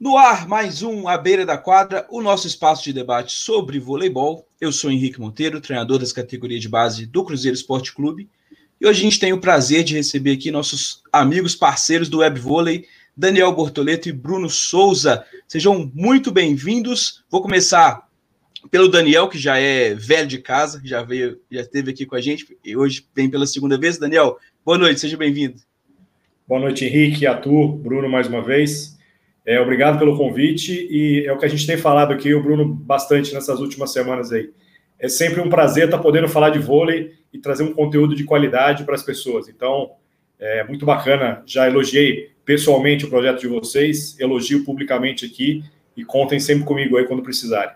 No ar, mais um À Beira da Quadra, o nosso espaço de debate sobre voleibol. Eu sou Henrique Monteiro, treinador das categorias de base do Cruzeiro Esporte Clube. E hoje a gente tem o prazer de receber aqui nossos amigos parceiros do Web Vôlei, Daniel Bortoleto e Bruno Souza. Sejam muito bem-vindos. Vou começar pelo Daniel, que já é velho de casa, já veio, já esteve aqui com a gente e hoje vem pela segunda vez. Daniel, boa noite, seja bem-vindo. Boa noite, Henrique, Arthur, Bruno, mais uma vez. É, obrigado pelo convite e é o que a gente tem falado aqui, o Bruno, bastante nessas últimas semanas aí. É sempre um prazer estar podendo falar de vôlei e trazer um conteúdo de qualidade para as pessoas. Então, é muito bacana. Já elogiei pessoalmente o projeto de vocês, elogio publicamente aqui e contem sempre comigo aí quando precisarem.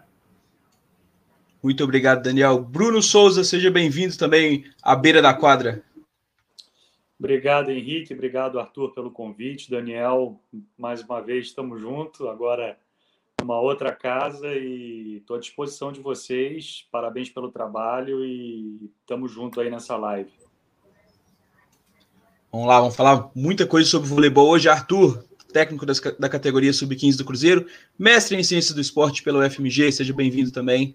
Muito obrigado, Daniel. Bruno Souza, seja bem-vindo também à beira da quadra. Obrigado, Henrique. Obrigado, Arthur, pelo convite. Daniel, mais uma vez estamos juntos. Agora, uma outra casa e estou à disposição de vocês. Parabéns pelo trabalho e estamos juntos aí nessa live. Vamos lá, vamos falar muita coisa sobre voleibol hoje. Arthur, técnico das, da categoria Sub-15 do Cruzeiro, mestre em Ciências do Esporte pelo FMG, seja bem-vindo também.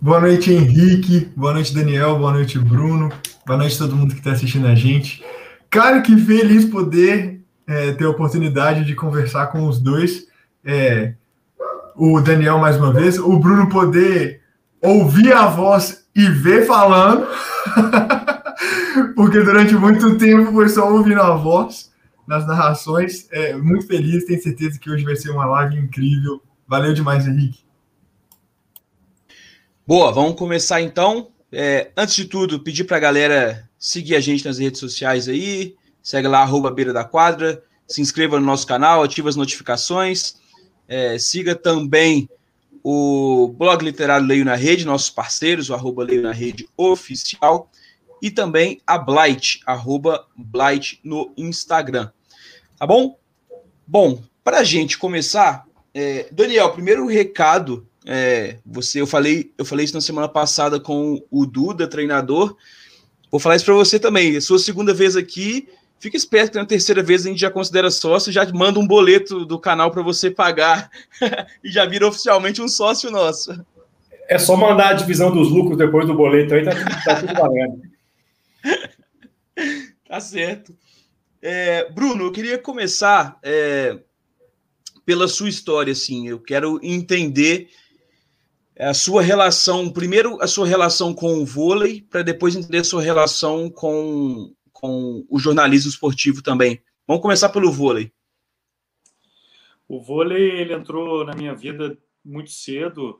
Boa noite, Henrique. Boa noite, Daniel. Boa noite, Bruno. Boa noite a todo mundo que está assistindo a gente. Cara, que feliz poder é, ter a oportunidade de conversar com os dois. É, o Daniel, mais uma vez. O Bruno poder ouvir a voz e ver falando. Porque durante muito tempo foi só ouvindo a voz nas narrações. É, muito feliz, tenho certeza que hoje vai ser uma live incrível. Valeu demais, Henrique. Boa, vamos começar então. É, antes de tudo, pedir para a galera seguir a gente nas redes sociais aí, segue lá, arroba beira da quadra, se inscreva no nosso canal, ative as notificações, é, siga também o blog literário Leio na Rede, nossos parceiros, o arroba Leio na Rede oficial, e também a Blight, arroba Blight no Instagram. Tá bom? Bom, para a gente começar, é, Daniel, primeiro recado é, você, eu falei, eu falei isso na semana passada com o Duda, treinador. Vou falar isso para você também. É sua segunda vez aqui. Fica esperto que na terceira vez a gente já considera sócio, já manda um boleto do canal para você pagar e já vira oficialmente um sócio nosso. É só mandar a divisão dos lucros depois do boleto aí, tá, tá tudo valendo. tá certo. É, Bruno, eu queria começar é, pela sua história, assim. Eu quero entender a sua relação, primeiro a sua relação com o vôlei, para depois entender a sua relação com, com o jornalismo esportivo também. Vamos começar pelo vôlei. O vôlei ele entrou na minha vida muito cedo.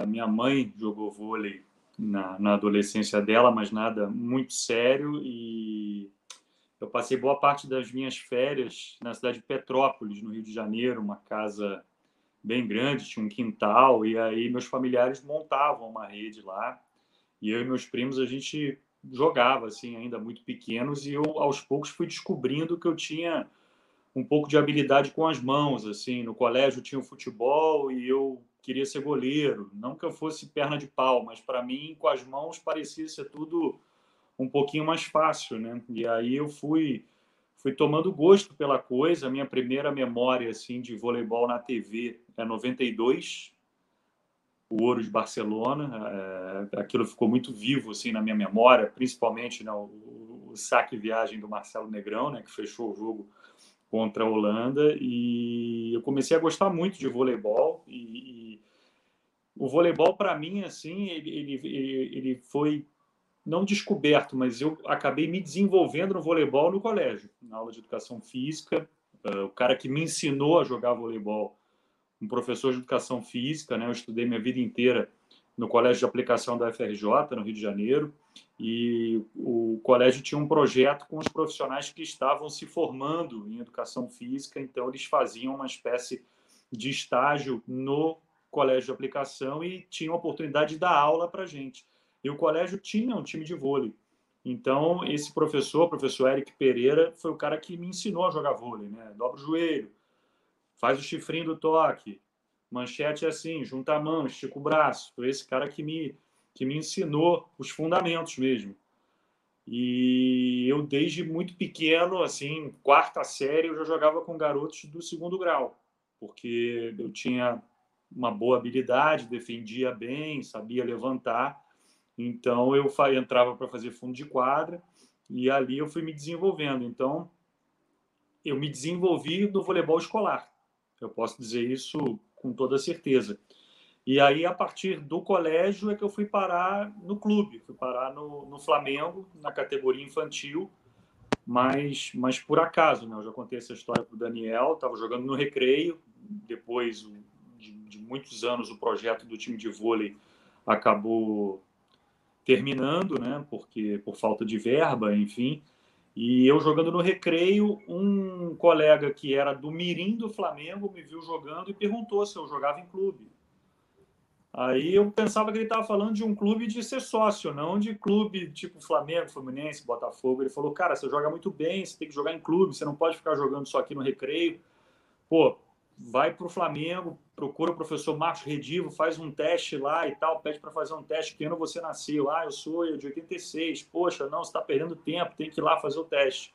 A minha mãe jogou vôlei na, na adolescência dela, mas nada muito sério. E eu passei boa parte das minhas férias na cidade de Petrópolis, no Rio de Janeiro, uma casa bem grande, tinha um quintal, e aí meus familiares montavam uma rede lá, e eu e meus primos a gente jogava, assim, ainda muito pequenos, e eu aos poucos fui descobrindo que eu tinha um pouco de habilidade com as mãos, assim, no colégio tinha o futebol e eu queria ser goleiro, não que eu fosse perna de pau, mas para mim com as mãos parecia ser tudo um pouquinho mais fácil, né? E aí eu fui fui tomando gosto pela coisa. A minha primeira memória assim de voleibol na TV é 92, o Ouro de Barcelona. É, aquilo ficou muito vivo assim na minha memória, principalmente né, o, o saque viagem do Marcelo Negrão, né, que fechou o jogo contra a Holanda. E eu comecei a gostar muito de voleibol e, e o voleibol para mim assim ele, ele, ele foi não descoberto, mas eu acabei me desenvolvendo no voleibol no colégio, na aula de educação física. Uh, o cara que me ensinou a jogar voleibol, um professor de educação física, né? Eu estudei minha vida inteira no colégio de aplicação da FRJ, no Rio de Janeiro, e o colégio tinha um projeto com os profissionais que estavam se formando em educação física, então eles faziam uma espécie de estágio no colégio de aplicação e tinham a oportunidade de dar aula para gente. E o colégio tinha um time de vôlei. Então, esse professor, professor Eric Pereira, foi o cara que me ensinou a jogar vôlei, né? Dobra o joelho, faz o chifrinho do toque, manchete é assim, junta a mão, estica o braço. Foi esse cara que me, que me ensinou os fundamentos mesmo. E eu, desde muito pequeno, assim, quarta série, eu já jogava com garotos do segundo grau, porque eu tinha uma boa habilidade, defendia bem, sabia levantar. Então, eu entrava para fazer fundo de quadra e ali eu fui me desenvolvendo. Então, eu me desenvolvi no voleibol escolar. Eu posso dizer isso com toda certeza. E aí, a partir do colégio, é que eu fui parar no clube, fui parar no, no Flamengo, na categoria infantil, mas, mas por acaso, né? Eu já contei essa história para o Daniel, estava jogando no recreio, depois de, de, muitos anos o projeto do time de vôlei acabou terminando, né? Porque por falta de verba, enfim. E eu jogando no recreio, um colega que era do Mirim do Flamengo me viu jogando e perguntou se eu jogava em clube. Aí eu pensava que ele estava falando de um clube de ser sócio, não de clube tipo Flamengo, Fluminense, Botafogo. Ele falou, cara, você joga muito bem, você tem que jogar em clube, você não pode ficar jogando só aqui no recreio. Pô, vai para o Flamengo, procura o professor Marcos Redivo, faz um teste lá e tal, pede para fazer um teste, que ano você nasceu? Ah, eu sou de 86. Poxa, não, você está perdendo tempo, tem que ir lá fazer o teste.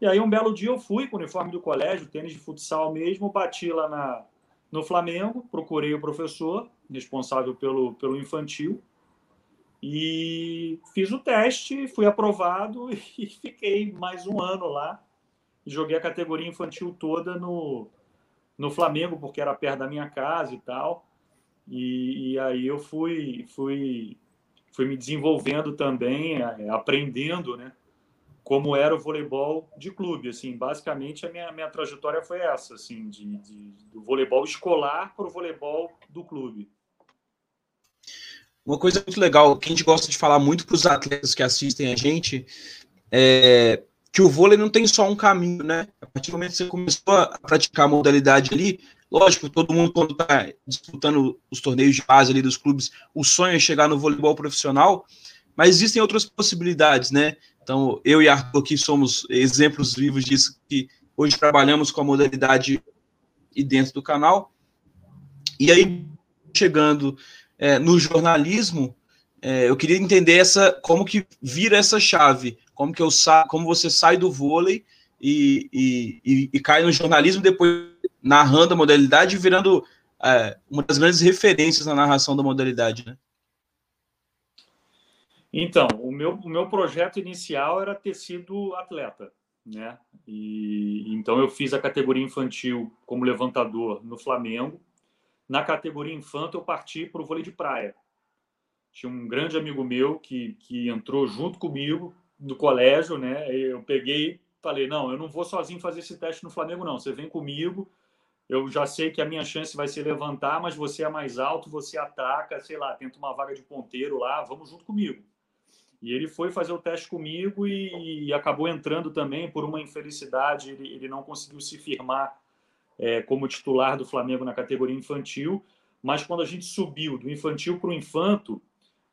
E aí um belo dia eu fui com o uniforme do colégio, tênis de futsal mesmo, bati lá na, no Flamengo, procurei o professor responsável pelo, pelo infantil e fiz o teste, fui aprovado e fiquei mais um ano lá. Joguei a categoria infantil toda no, no Flamengo, porque era perto da minha casa e tal. E, e aí eu fui, fui, fui me desenvolvendo também, é, aprendendo, né? como era o voleibol de clube. Assim, basicamente a minha, minha trajetória foi essa, assim, de, de do voleibol escolar para o voleibol do clube. Uma coisa muito legal que a gente gosta de falar muito para os atletas que assistem a gente é que o vôlei não tem só um caminho, né? A partir do momento que você começou a praticar a modalidade ali, lógico, todo mundo quando está disputando os torneios de base ali dos clubes, o sonho é chegar no voleibol profissional, mas existem outras possibilidades, né? Então, eu e Arthur aqui somos exemplos vivos disso, que hoje trabalhamos com a modalidade e dentro do canal. E aí, chegando é, no jornalismo, é, eu queria entender essa, como que vira essa chave, como que eu sa como você sai do vôlei e, e, e, e cai no jornalismo, depois narrando a modalidade e virando é, uma das grandes referências na narração da modalidade, né? Então, o meu, o meu projeto inicial era ter sido atleta, né? E então eu fiz a categoria infantil como levantador no Flamengo. Na categoria infanto eu parti para o vôlei de praia. Tinha um grande amigo meu que, que entrou junto comigo no colégio, né? Eu peguei, falei: "Não, eu não vou sozinho fazer esse teste no Flamengo não. Você vem comigo. Eu já sei que a minha chance vai ser levantar, mas você é mais alto, você ataca, sei lá, tenta uma vaga de ponteiro lá, vamos junto comigo". E ele foi fazer o teste comigo e, e acabou entrando também por uma infelicidade. Ele, ele não conseguiu se firmar é, como titular do Flamengo na categoria infantil. Mas quando a gente subiu do infantil para o infanto,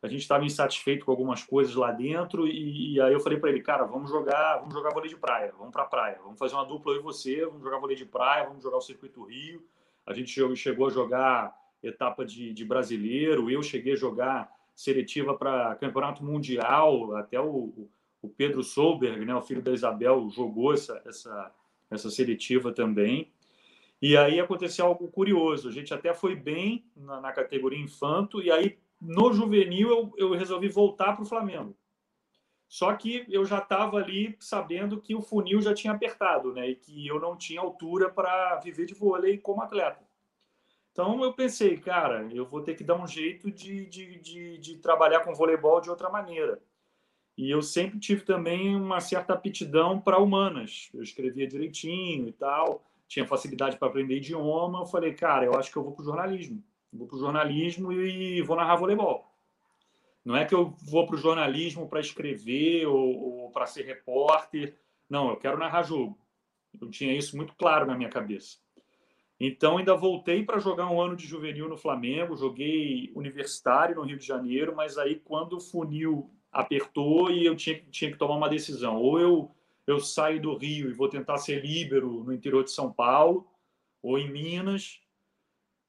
a gente estava insatisfeito com algumas coisas lá dentro. E, e aí eu falei para ele, cara, vamos jogar, vamos jogar vôlei de praia, vamos para a praia, vamos fazer uma dupla eu e você, vamos jogar vôlei de praia, vamos jogar o circuito Rio. A gente chegou a jogar etapa de, de brasileiro, eu cheguei a jogar seletiva para campeonato mundial, até o, o Pedro Solberg, né, o filho da Isabel, jogou essa, essa, essa seletiva também. E aí aconteceu algo curioso. A gente até foi bem na, na categoria infanto, e aí no juvenil eu, eu resolvi voltar para o Flamengo. Só que eu já estava ali sabendo que o funil já tinha apertado, né? E que eu não tinha altura para viver de vôlei como atleta. Então eu pensei, cara, eu vou ter que dar um jeito de, de, de, de, trabalhar com voleibol de outra maneira. E eu sempre tive também uma certa aptidão para humanas. Eu escrevia direitinho e tal, tinha facilidade para aprender idioma. Eu falei, cara, eu acho que eu vou para o jornalismo. Vou para o jornalismo e vou narrar voleibol. Não é que eu vou para o jornalismo para escrever ou, ou para ser repórter. Não, eu quero narrar jogo. Eu tinha isso muito claro na minha cabeça. Então, ainda voltei para jogar um ano de juvenil no Flamengo, joguei universitário no Rio de Janeiro, mas aí quando o funil apertou e eu tinha, tinha que tomar uma decisão, ou eu, eu saio do Rio e vou tentar ser líbero no interior de São Paulo, ou em Minas,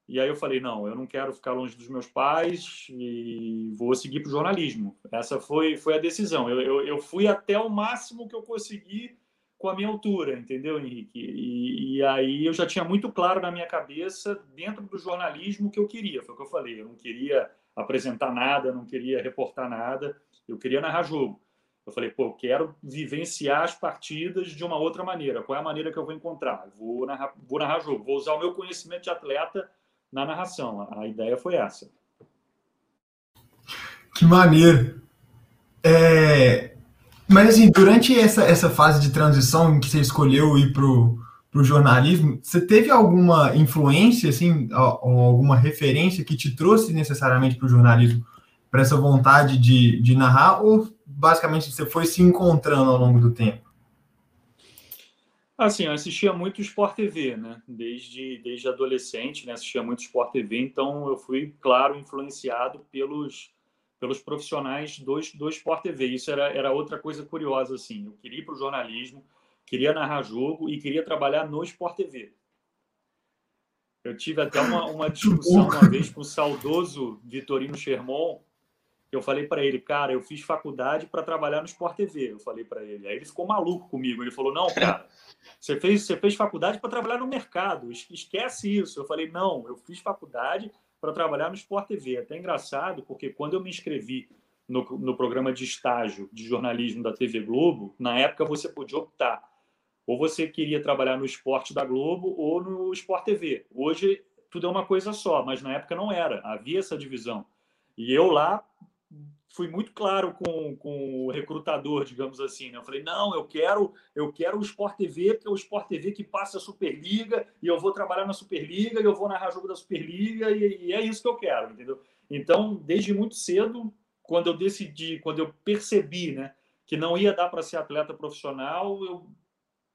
E aí eu falei, não, eu não quero ficar longe dos meus pais e vou seguir para o jornalismo. Essa foi, foi a decisão. Eu, eu, eu, fui até o máximo que eu consegui com a minha altura, entendeu, Henrique? E, e, aí eu já tinha muito claro na minha cabeça, dentro do jornalismo, o que eu queria. Foi o que eu falei. Eu não queria apresentar nada, não queria reportar nada, eu queria narrar jogo. Eu falei, pô, eu quero vivenciar as partidas de uma outra maneira. Qual é a maneira que eu vou encontrar? Vou narrar, vou narrar jogo, vou usar o meu conhecimento de atleta na narração. A ideia foi essa. Que maneiro. É... Mas assim, durante essa, essa fase de transição em que você escolheu ir para o jornalismo, você teve alguma influência, assim, alguma referência que te trouxe necessariamente para o jornalismo, para essa vontade de, de narrar, ou basicamente você foi se encontrando ao longo do tempo? Assim, eu assistia muito Sport TV, né? Desde, desde adolescente, né? Assistia muito Sport TV, então eu fui, claro, influenciado pelos, pelos profissionais do, do Sport TV. Isso era, era outra coisa curiosa, assim. Eu queria ir para o jornalismo, queria narrar jogo e queria trabalhar no Sport TV. Eu tive até uma, uma discussão uma vez com o saudoso Vitorino Sherman, eu falei para ele, cara, eu fiz faculdade para trabalhar no Sport TV. Eu falei para ele. Aí ele ficou maluco comigo. Ele falou: não, cara, você fez, você fez faculdade para trabalhar no mercado. Esquece isso. Eu falei: não, eu fiz faculdade para trabalhar no Sport TV. É até engraçado, porque quando eu me inscrevi no, no programa de estágio de jornalismo da TV Globo, na época você podia optar. Ou você queria trabalhar no esporte da Globo ou no Sport TV. Hoje tudo é uma coisa só, mas na época não era. Havia essa divisão. E eu lá fui muito claro com, com o recrutador, digamos assim. Né? Eu falei, não, eu quero eu quero o Sport TV, porque é o Sport TV que passa a Superliga, e eu vou trabalhar na Superliga, e eu vou narrar jogo da Superliga, e, e é isso que eu quero, entendeu? Então, desde muito cedo, quando eu decidi, quando eu percebi né, que não ia dar para ser atleta profissional, eu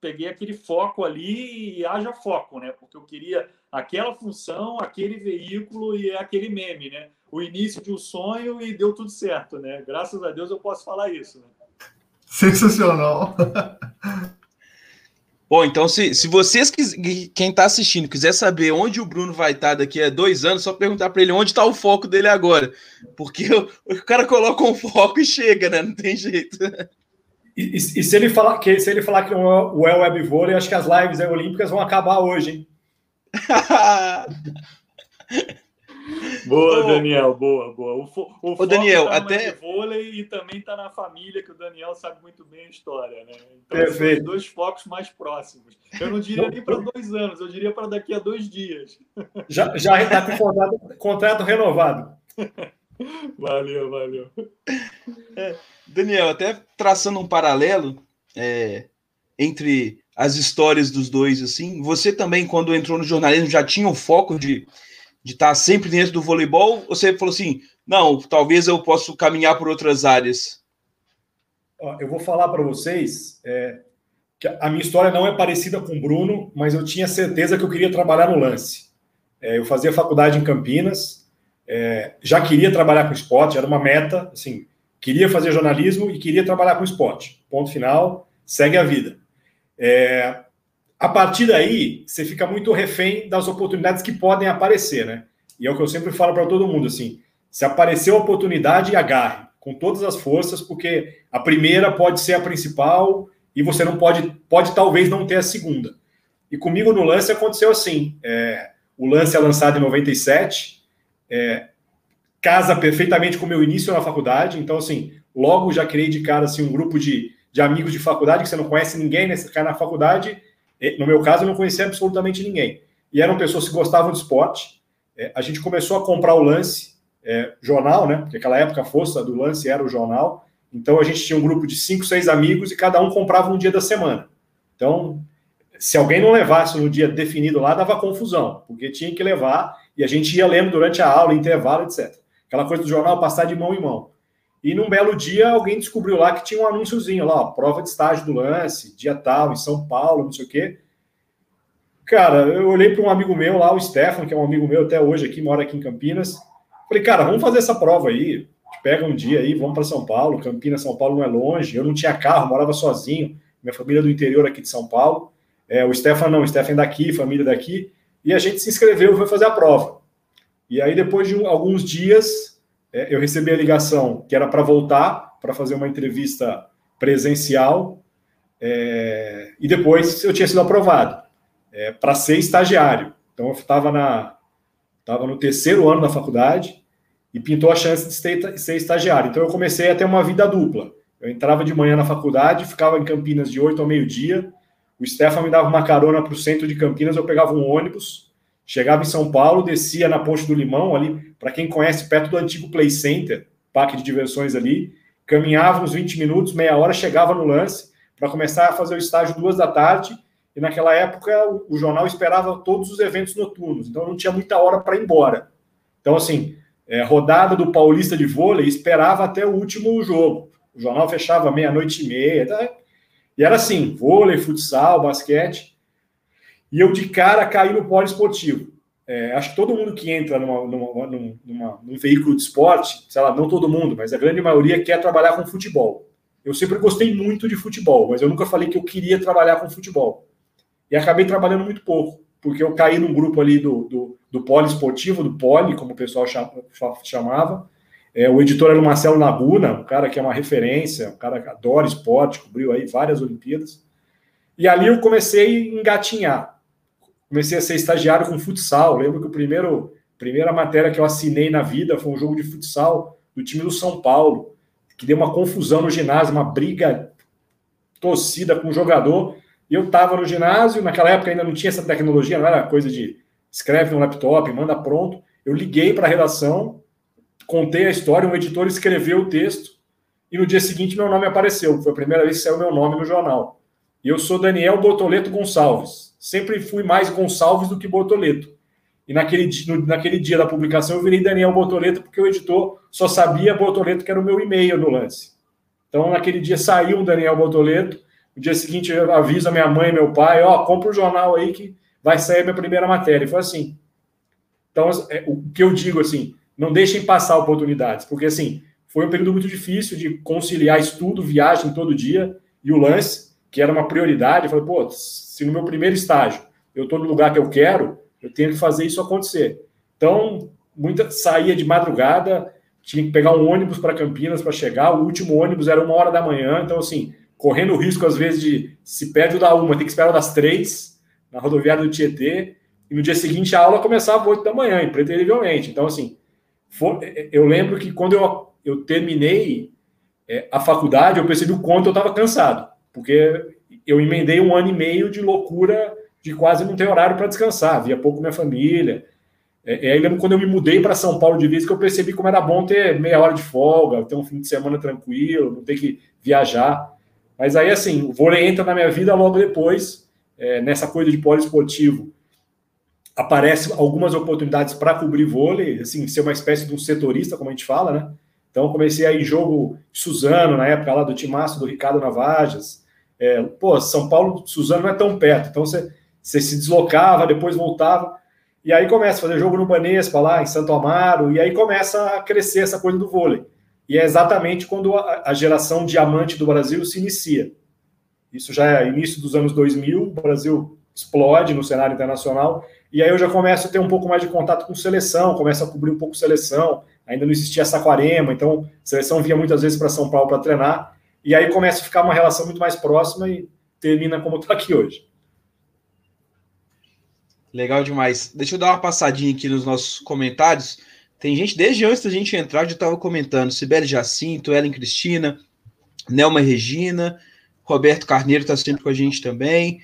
peguei aquele foco ali e haja foco, né? Porque eu queria aquela função, aquele veículo e é aquele meme, né? O início de um sonho e deu tudo certo, né? Graças a Deus eu posso falar isso. Né? Sensacional. Bom, então se, se vocês, quem está assistindo, quiser saber onde o Bruno vai estar tá daqui a dois anos, só perguntar para ele onde está o foco dele agora. Porque o, o, cara coloca um foco e chega, né? Não tem jeito. E, e, e se ele falar que se ele falar que o é web vôlei, acho que as lives olímpicas vão acabar hoje, hein? Boa, Daniel, boa, boa. O, fo, o Ô, Daniel, tá até vôlei e também tá na família, que o Daniel sabe muito bem a história, né? Então, Perfeito. são dois focos mais próximos. Eu não diria nem para dois anos, eu diria para daqui a dois dias. Já já está com contrato, contrato renovado. Valeu, valeu. É, Daniel, até traçando um paralelo é, entre as histórias dos dois, assim, você também, quando entrou no jornalismo, já tinha o foco de de estar sempre dentro do voleibol? Ou você falou assim, não, talvez eu possa caminhar por outras áreas? Eu vou falar para vocês é, que a minha história não é parecida com o Bruno, mas eu tinha certeza que eu queria trabalhar no lance. É, eu fazia faculdade em Campinas, é, já queria trabalhar com esporte, era uma meta, assim, queria fazer jornalismo e queria trabalhar com esporte. Ponto final, segue a vida. É, a partir daí, você fica muito refém das oportunidades que podem aparecer, né? E é o que eu sempre falo para todo mundo, assim, se aparecer a oportunidade, agarre com todas as forças, porque a primeira pode ser a principal e você não pode, pode talvez não ter a segunda. E comigo no lance aconteceu assim, é, o lance é lançado em 97, é, casa perfeitamente com o meu início na faculdade, então assim, logo já criei de cara assim, um grupo de, de amigos de faculdade, que você não conhece ninguém, né? Você cai na faculdade no meu caso, eu não conhecia absolutamente ninguém. E eram pessoas que gostavam de esporte. É, a gente começou a comprar o lance, é, jornal, né? Porque aquela época a força do lance era o jornal. Então a gente tinha um grupo de cinco, seis amigos e cada um comprava um dia da semana. Então, se alguém não levasse no dia definido lá, dava confusão, porque tinha que levar e a gente ia lendo durante a aula, intervalo, etc. Aquela coisa do jornal passar de mão em mão. E num belo dia, alguém descobriu lá que tinha um anúnciozinho lá, ó, prova de estágio do lance, dia tal, em São Paulo, não sei o quê. Cara, eu olhei para um amigo meu lá, o Stefano, que é um amigo meu até hoje aqui, mora aqui em Campinas. Falei, cara, vamos fazer essa prova aí. Pega um dia aí, vamos para São Paulo. Campinas, São Paulo não é longe. Eu não tinha carro, morava sozinho. Minha família é do interior aqui de São Paulo. É, o Stefano não, o Stefano é daqui, família daqui. E a gente se inscreveu foi fazer a prova. E aí, depois de alguns dias, eu recebi a ligação que era para voltar, para fazer uma entrevista presencial, é, e depois eu tinha sido aprovado é, para ser estagiário. Então, eu estava na, tava no terceiro ano da faculdade e pintou a chance de ser, ser estagiário. Então, eu comecei a ter uma vida dupla. Eu entrava de manhã na faculdade, ficava em Campinas de 8 ao meio-dia, o Stefan me dava uma carona para o centro de Campinas, eu pegava um ônibus, chegava em São Paulo, descia na Ponte do Limão, ali, para quem conhece, perto do antigo Play Center, parque de diversões ali, caminhava uns 20 minutos, meia hora, chegava no lance, para começar a fazer o estágio duas da tarde, e naquela época o, o jornal esperava todos os eventos noturnos, então não tinha muita hora para ir embora. Então, assim, é, rodada do Paulista de vôlei, esperava até o último jogo. O jornal fechava meia-noite e meia, tá? E era assim: vôlei, futsal, basquete. E eu de cara caí no polo esportivo. É, acho que todo mundo que entra numa, numa, numa, num veículo de esporte, sei lá, não todo mundo, mas a grande maioria quer trabalhar com futebol. Eu sempre gostei muito de futebol, mas eu nunca falei que eu queria trabalhar com futebol. E acabei trabalhando muito pouco, porque eu caí num grupo ali do, do, do polo esportivo, do poli, como o pessoal chamava, é, o editor era o Marcelo Laguna, um cara que é uma referência, um cara que adora esporte, cobriu aí várias Olimpíadas. E ali eu comecei a engatinhar. Comecei a ser estagiário com futsal. lembro que o primeiro primeira matéria que eu assinei na vida foi um jogo de futsal do time do São Paulo, que deu uma confusão no ginásio, uma briga torcida com o jogador. E eu estava no ginásio, naquela época ainda não tinha essa tecnologia, não era coisa de escreve no laptop, manda pronto. Eu liguei para a redação, contei a história, um editor escreveu o texto e no dia seguinte meu nome apareceu. Foi a primeira vez que saiu meu nome no jornal. E eu sou Daniel Bortoleto Gonçalves. Sempre fui mais Gonçalves do que Bortoleto. E naquele, no, naquele dia da publicação eu virei Daniel Bortoleto porque o editor só sabia Bortoleto que era o meu e-mail no lance. Então naquele dia saiu um Daniel Bortoleto. No dia seguinte eu aviso a minha mãe e meu pai, ó, oh, compra o jornal aí que vai sair a minha primeira matéria. E foi assim. Então, é, o que eu digo assim, não deixem passar oportunidades, porque assim, foi um período muito difícil de conciliar estudo, viagem todo dia e o lance, que era uma prioridade. Eu falei, pô, se no meu primeiro estágio eu estou no lugar que eu quero, eu tenho que fazer isso acontecer. Então, muita saía de madrugada, tinha que pegar um ônibus para Campinas para chegar. O último ônibus era uma hora da manhã, então assim, correndo o risco às vezes de se perde o da uma, tem que esperar das três na rodoviária do Tietê. E no dia seguinte a aula começava às oito da manhã, impreterivelmente. Então assim, eu lembro que quando eu, eu terminei é, a faculdade, eu percebi o quanto eu estava cansado, porque eu emendei um ano e meio de loucura de quase não ter horário para descansar, via pouco minha família. É, é, aí lembro quando eu me mudei para São Paulo de vez que eu percebi como era bom ter meia hora de folga, ter um fim de semana tranquilo, não ter que viajar. Mas aí, assim, o vôlei entra na minha vida logo depois, é, nessa coisa de poliesportivo aparece algumas oportunidades para cobrir vôlei, assim, ser uma espécie de um setorista, como a gente fala, né? Então comecei aí jogo Suzano, na época lá do timaço do Ricardo Navajas. É, pô, São Paulo, Suzano não é tão perto, então você, você se deslocava, depois voltava. E aí começa a fazer jogo no Banespa, lá em Santo Amaro, e aí começa a crescer essa coisa do vôlei. E é exatamente quando a, geração diamante do Brasil se inicia. Isso já é início dos anos 2000, o Brasil explode no cenário internacional, e aí eu já começo a ter um pouco mais de contato com seleção, começo a cobrir um pouco seleção. Ainda não existia Saquarema, então seleção vinha muitas vezes para São Paulo para treinar. E aí começa a ficar uma relação muito mais próxima e termina como está aqui hoje. Legal demais. Deixa eu dar uma passadinha aqui nos nossos comentários. Tem gente, desde antes da gente entrar, já estava comentando. Sibeli Jacinto, Ellen Cristina, Nelma Regina, Roberto Carneiro está sempre com a gente também.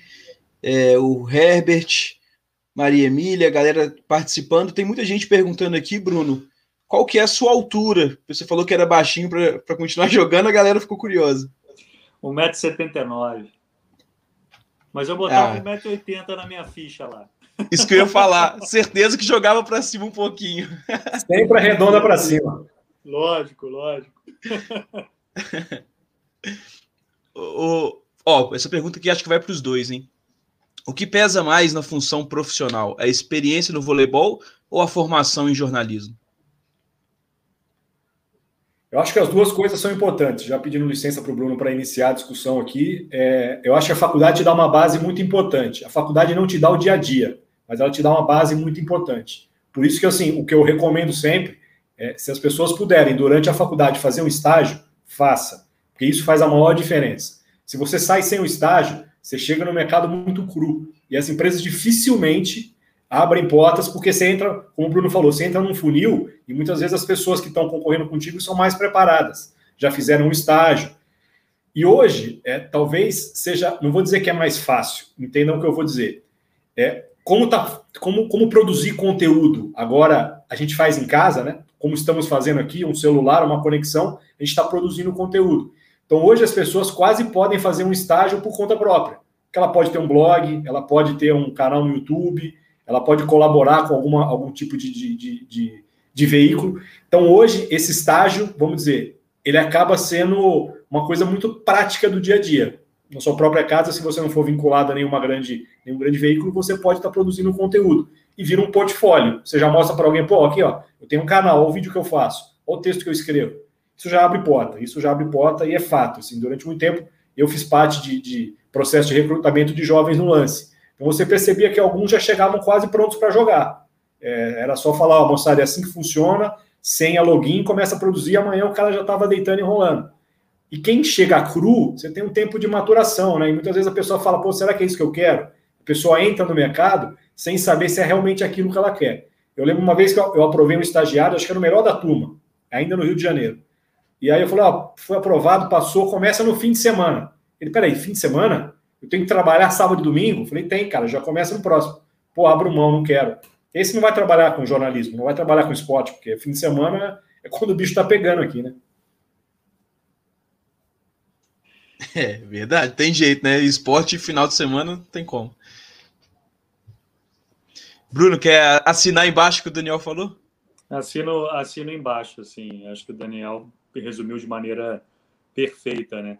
É, o Herbert, Maria Emília, galera participando. Tem muita gente perguntando aqui, Bruno, qual que é a sua altura? Você falou que era baixinho para continuar jogando, a galera ficou curiosa. 1,79m. Mas eu botava ah. 1,80m na minha ficha lá. Isso que eu ia falar. Certeza que jogava para cima um pouquinho. Sempre arredonda para cima. Lógico, lógico. o, ó, essa pergunta aqui acho que vai para os dois, hein? O que pesa mais na função profissional? A experiência no voleibol ou a formação em jornalismo? Eu acho que as duas coisas são importantes. Já pedindo licença para o Bruno para iniciar a discussão aqui, é, eu acho que a faculdade te dá uma base muito importante. A faculdade não te dá o dia a dia, mas ela te dá uma base muito importante. Por isso que assim, o que eu recomendo sempre é, se as pessoas puderem durante a faculdade fazer um estágio, faça, porque isso faz a maior diferença. Se você sai sem o estágio, você chega no mercado muito cru e as empresas dificilmente abrem portas porque você entra, como o Bruno falou, você entra num funil e muitas vezes as pessoas que estão concorrendo contigo são mais preparadas, já fizeram um estágio. E hoje, é, talvez seja, não vou dizer que é mais fácil, entendam o que eu vou dizer. É, como, tá, como, como produzir conteúdo agora a gente faz em casa, né? Como estamos fazendo aqui, um celular, uma conexão, a gente está produzindo conteúdo. Então hoje as pessoas quase podem fazer um estágio por conta própria. Ela pode ter um blog, ela pode ter um canal no YouTube, ela pode colaborar com alguma, algum tipo de, de, de, de, de veículo. Então hoje esse estágio, vamos dizer, ele acaba sendo uma coisa muito prática do dia a dia na sua própria casa, se você não for vinculado a nenhuma grande, nenhum grande veículo, você pode estar produzindo conteúdo e vira um portfólio. Você já mostra para alguém, pô, aqui, ó, eu tenho um canal, olha o vídeo que eu faço, olha o texto que eu escrevo. Isso já abre porta, isso já abre porta e é fato. Assim, durante muito tempo, eu fiz parte de, de processo de recrutamento de jovens no lance. Então você percebia que alguns já chegavam quase prontos para jogar. É, era só falar, ó, moçada, é assim que funciona, sem a login, começa a produzir, amanhã o cara já estava deitando e enrolando. E quem chega cru, você tem um tempo de maturação, né? E muitas vezes a pessoa fala, pô, será que é isso que eu quero? A pessoa entra no mercado sem saber se é realmente aquilo que ela quer. Eu lembro uma vez que eu aprovei um estagiário, acho que era o melhor da turma, ainda no Rio de Janeiro. E aí eu falei, ó, foi aprovado, passou, começa no fim de semana. Ele, peraí, fim de semana? Eu tenho que trabalhar sábado e domingo? Falei, tem, cara, já começa no próximo. Pô, abro mão, não quero. Esse não vai trabalhar com jornalismo, não vai trabalhar com esporte, porque fim de semana é quando o bicho tá pegando aqui, né? É verdade, tem jeito, né? Esporte final de semana não tem como. Bruno, quer assinar embaixo que o Daniel falou? Assino, assino embaixo, assim. Acho que o Daniel resumiu de maneira perfeita, né?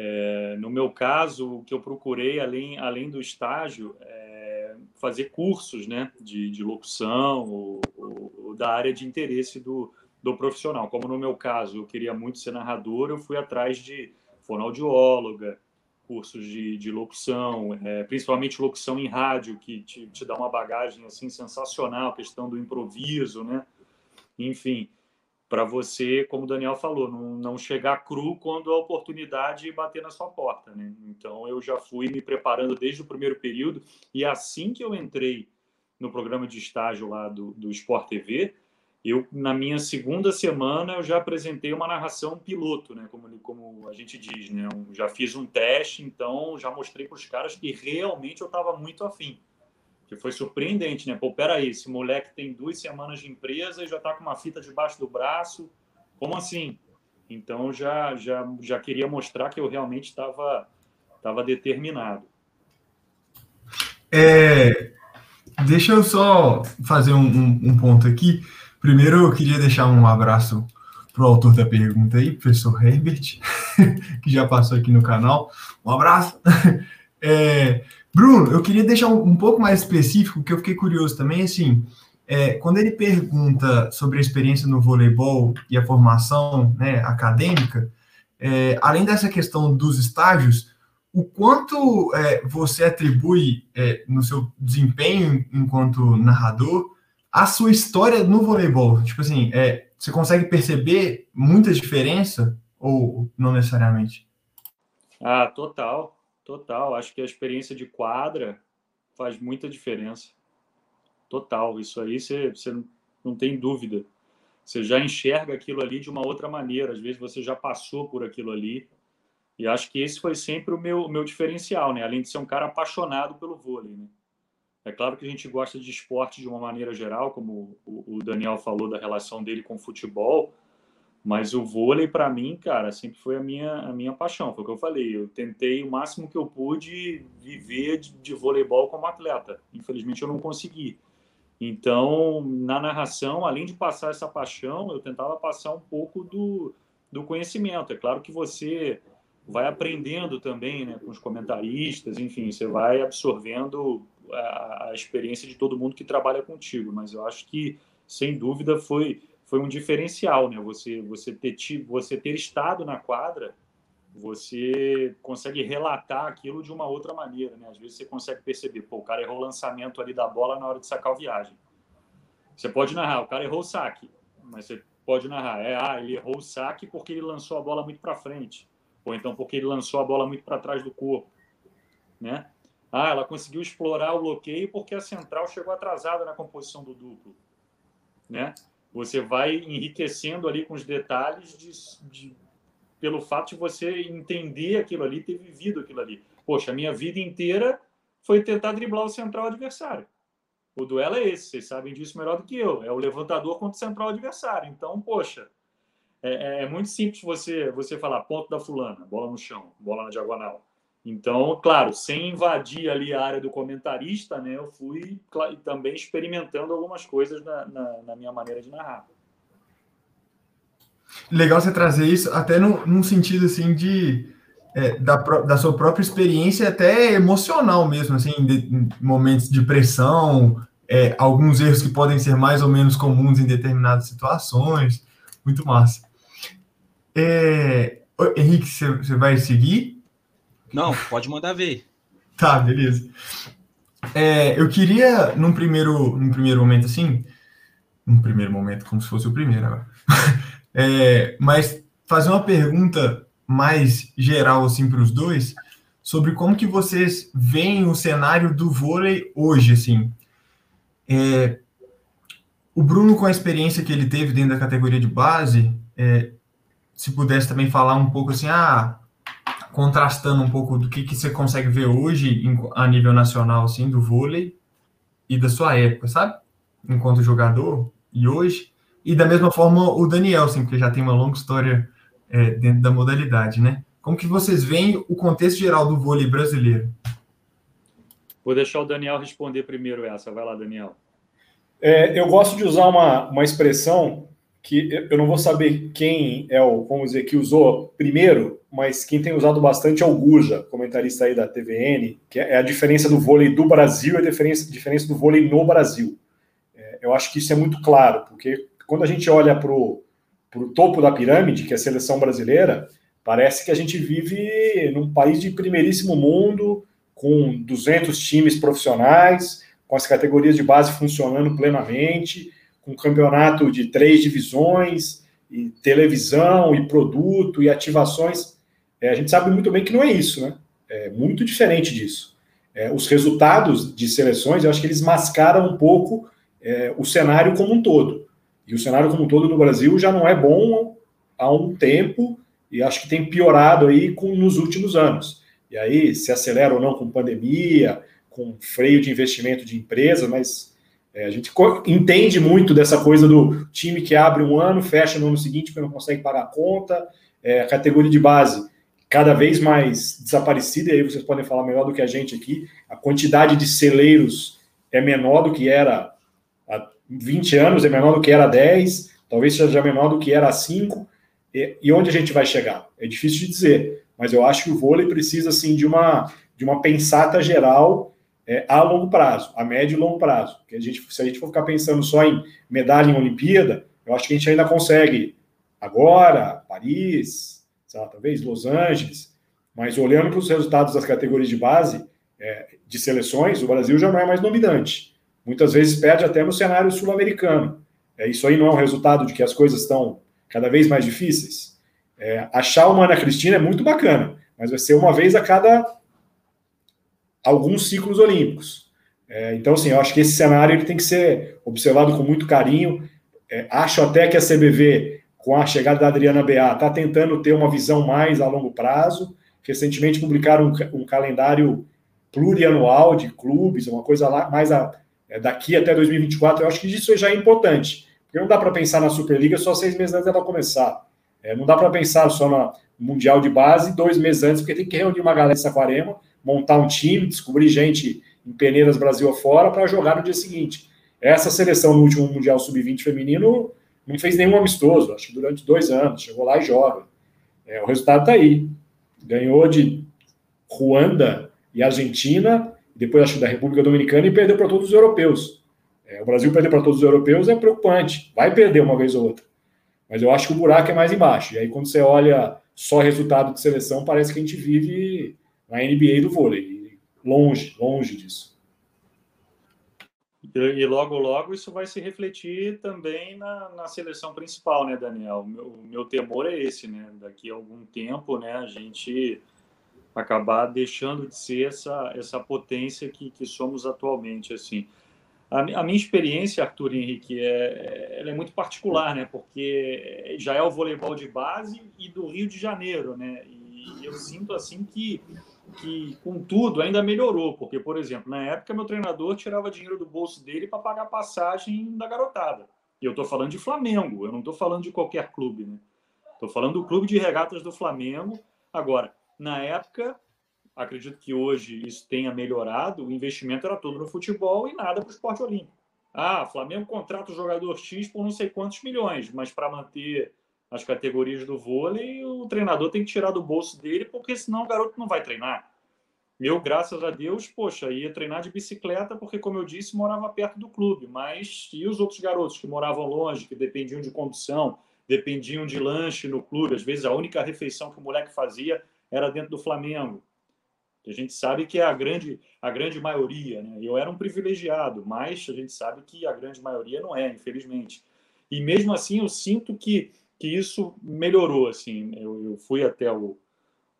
É, no meu caso, o que eu procurei, além, além do estágio, é fazer cursos né, de, de locução ou, ou, ou, da área de interesse do, do profissional. Como no meu caso, eu queria muito ser narrador, eu fui atrás de fonoaudióloga, cursos de, de locução, é, principalmente locução em rádio, que te, te dá uma bagagem assim sensacional, questão do improviso, né? Enfim, para você, como o Daniel falou, não, não chegar cru quando a oportunidade bater na sua porta, né? Então eu já fui me preparando desde o primeiro período e assim que eu entrei no programa de estágio lá do, do Sport TV, eu na minha segunda semana eu já apresentei uma narração piloto, né, como, como a gente diz, né, eu já fiz um teste, então já mostrei para os caras que realmente eu estava muito afim, que foi surpreendente, né, pô, peraí, esse moleque tem duas semanas de empresa e já está com uma fita debaixo do braço, como assim? Então já já já queria mostrar que eu realmente estava estava determinado. É, deixa eu só fazer um, um, um ponto aqui. Primeiro, eu queria deixar um abraço para o autor da pergunta aí, professor Herbert, que já passou aqui no canal. Um abraço. É, Bruno, eu queria deixar um, um, pouco mais específico, que eu fiquei curioso também, assim, é, quando ele pergunta sobre a experiência no voleibol e a formação né, acadêmica, é, além dessa questão dos estágios, o quanto é, você atribui é, no seu desempenho enquanto narrador a sua história no voleibol? Tipo assim, é, você consegue perceber muita diferença ou não necessariamente? Ah, total, total. Acho que a experiência de quadra faz muita diferença. Total. Isso aí você, você não tem dúvida. Você já enxerga aquilo ali de uma outra maneira. Às vezes você já passou por aquilo ali. E acho que esse foi sempre o meu, o meu diferencial, né? Além de ser um cara apaixonado pelo vôlei, né? É claro que a gente gosta de esporte de uma maneira geral, como o Daniel falou da relação dele com o futebol, mas o vôlei, para mim, cara, sempre foi a minha, a minha paixão. Foi o que eu falei. Eu tentei o máximo que eu pude viver de, de voleibol como atleta. Infelizmente, eu não consegui. Então, na narração, além de passar essa paixão, eu tentava passar um pouco do, do conhecimento. É claro que você vai aprendendo também né, com os comentaristas, enfim, você vai absorvendo a, a, experiência de todo mundo que trabalha contigo, mas eu acho que, sem dúvida, foi, foi um diferencial, né? Você, você, ter, você ter estado na quadra, você consegue relatar aquilo de uma outra maneira, né? Às vezes você consegue perceber, pô, o cara errou o lançamento ali da bola na hora de sacar o viagem. Você pode narrar, o cara errou o saque, mas você pode narrar. É, ah, ele errou o saque porque ele lançou a bola muito para frente, ou então porque ele lançou a bola muito para trás do corpo, né? Ah, ela conseguiu explorar o bloqueio porque a central chegou atrasada na composição do duplo, né? Você vai enriquecendo ali com os detalhes de, de, pelo fato de você entender aquilo ali, ter vivido aquilo ali. Poxa, a minha vida inteira foi tentar driblar o central adversário. O duelo é esse, vocês sabem disso melhor do que eu. É o levantador contra o central adversário. Então, poxa, é, é, é muito simples você você falar ponto da fulana, bola no chão, bola na diagonal. Então, claro, sem invadir ali a área do comentarista, né, eu fui também experimentando algumas coisas na, na, na minha maneira de narrar. Legal você trazer isso, até no, num sentido assim de é, da, da sua própria experiência, até emocional mesmo, assim, de, momentos de pressão, é, alguns erros que podem ser mais ou menos comuns em determinadas situações. Muito massa. É, Henrique, você, você vai seguir? Não, pode mandar ver. Tá, beleza. É, eu queria, num primeiro, num primeiro momento, assim, num primeiro momento, como se fosse o primeiro agora, é, mas fazer uma pergunta mais geral, assim, para os dois, sobre como que vocês veem o cenário do vôlei hoje, assim. É, o Bruno, com a experiência que ele teve dentro da categoria de base, é, se pudesse também falar um pouco assim, ah, contrastando um pouco do que, que você consegue ver hoje em, a nível nacional, assim, do vôlei e da sua época, sabe? Enquanto jogador e hoje. E da mesma forma o Daniel, assim, porque já tem uma longa história é, dentro da modalidade, né? Como que vocês veem o contexto geral do vôlei brasileiro? Vou deixar o Daniel responder primeiro essa. Vai lá, Daniel. É, eu gosto de usar uma, uma expressão que eu não vou saber quem é o, vamos dizer, que usou primeiro, mas quem tem usado bastante é o Guja, comentarista aí da TVN, que é a diferença do vôlei do Brasil e a diferença, diferença do vôlei no Brasil. É, eu acho que isso é muito claro, porque quando a gente olha para o topo da pirâmide, que é a seleção brasileira, parece que a gente vive num país de primeiríssimo mundo, com 200 times profissionais, com as categorias de base funcionando plenamente, com campeonato de três divisões, e televisão, e produto, e ativações. É, a gente sabe muito bem que não é isso, né? É muito diferente disso. É, os resultados de seleções, eu acho que eles mascaram um pouco é, o cenário como um todo. E o cenário como um todo no Brasil já não é bom há um tempo e acho que tem piorado aí com, nos últimos anos. E aí se acelera ou não com pandemia, com freio de investimento de empresa, mas é, a gente entende muito dessa coisa do time que abre um ano, fecha no ano seguinte porque não consegue pagar a conta, é, a categoria de base cada vez mais desaparecida, e aí vocês podem falar melhor do que a gente aqui, a quantidade de celeiros é menor do que era 20 anos é menor do que era 10, talvez seja menor do que era 5. E, e onde a gente vai chegar? É difícil de dizer, mas eu acho que o vôlei precisa assim de uma de uma pensata geral é, a longo prazo, a médio e longo prazo. Que a gente, se a gente for ficar pensando só em medalha em Olimpíada, eu acho que a gente ainda consegue agora, Paris, lá, talvez Los Angeles, mas olhando para os resultados das categorias de base é, de seleções, o Brasil já não é mais dominante muitas vezes perde até no cenário sul-americano. É, isso aí não é um resultado de que as coisas estão cada vez mais difíceis? É, achar uma Ana Cristina é muito bacana, mas vai ser uma vez a cada alguns ciclos olímpicos. É, então, assim, eu acho que esse cenário ele tem que ser observado com muito carinho. É, acho até que a CBV, com a chegada da Adriana BA, está tentando ter uma visão mais a longo prazo. Recentemente publicaram um, um calendário plurianual de clubes, uma coisa lá mais a, é, daqui até 2024, eu acho que isso já é importante. Porque não dá para pensar na Superliga só seis meses antes dela começar. É, não dá para pensar só no Mundial de Base dois meses antes, porque tem que reunir uma galera de Saquarema, montar um time, descobrir gente em peneiras Brasil afora para jogar no dia seguinte. Essa seleção no último Mundial Sub-20 feminino não fez nenhum amistoso, acho que durante dois anos, chegou lá e joga. É, o resultado está aí. Ganhou de Ruanda e Argentina depois acho da República Dominicana e perdeu para todos os europeus. É, o Brasil perder para todos os europeus é preocupante, vai perder uma vez ou outra. Mas eu acho que o buraco é mais embaixo. E aí, quando você olha só resultado de seleção, parece que a gente vive na NBA do vôlei. Longe, longe disso. E, logo, logo isso vai se refletir também na, na seleção principal, né, Daniel? O meu, meu temor é esse, né? Daqui a algum tempo, né, a gente acabar deixando de ser essa, essa potência que, que somos atualmente, assim. A, a minha experiência, Arthur Henrique, é, ela é muito particular, né? Porque já é o voleibol de base e do Rio de Janeiro, né? E eu sinto, assim, que que, contudo, ainda melhorou, porque, por exemplo, na época meu treinador tirava dinheiro do bolso dele para pagar a passagem da garotada. E eu estou falando de Flamengo, eu não estou falando de qualquer clube, né? Estou falando do clube de regatas do Flamengo. Agora, na época, acredito que hoje isso tenha melhorado, o investimento era todo no futebol e nada para o esporte olímpico. Ah, Flamengo contrata o jogador X por não sei quantos milhões, mas para manter as categorias do vôlei, o treinador tem que tirar do bolso dele, porque senão o garoto não vai treinar. Eu, graças a Deus, poxa, ia treinar de bicicleta, porque, como eu disse, morava perto do clube. Mas e os outros garotos que moravam longe, que dependiam de condução, dependiam de lanche no clube? Às vezes a única refeição que o moleque fazia era dentro do Flamengo. A gente sabe que é a grande, a grande maioria, né? Eu era um privilegiado, mas a gente sabe que a grande maioria não é, infelizmente. E mesmo assim, eu sinto que que isso melhorou. Assim, eu, eu fui até o,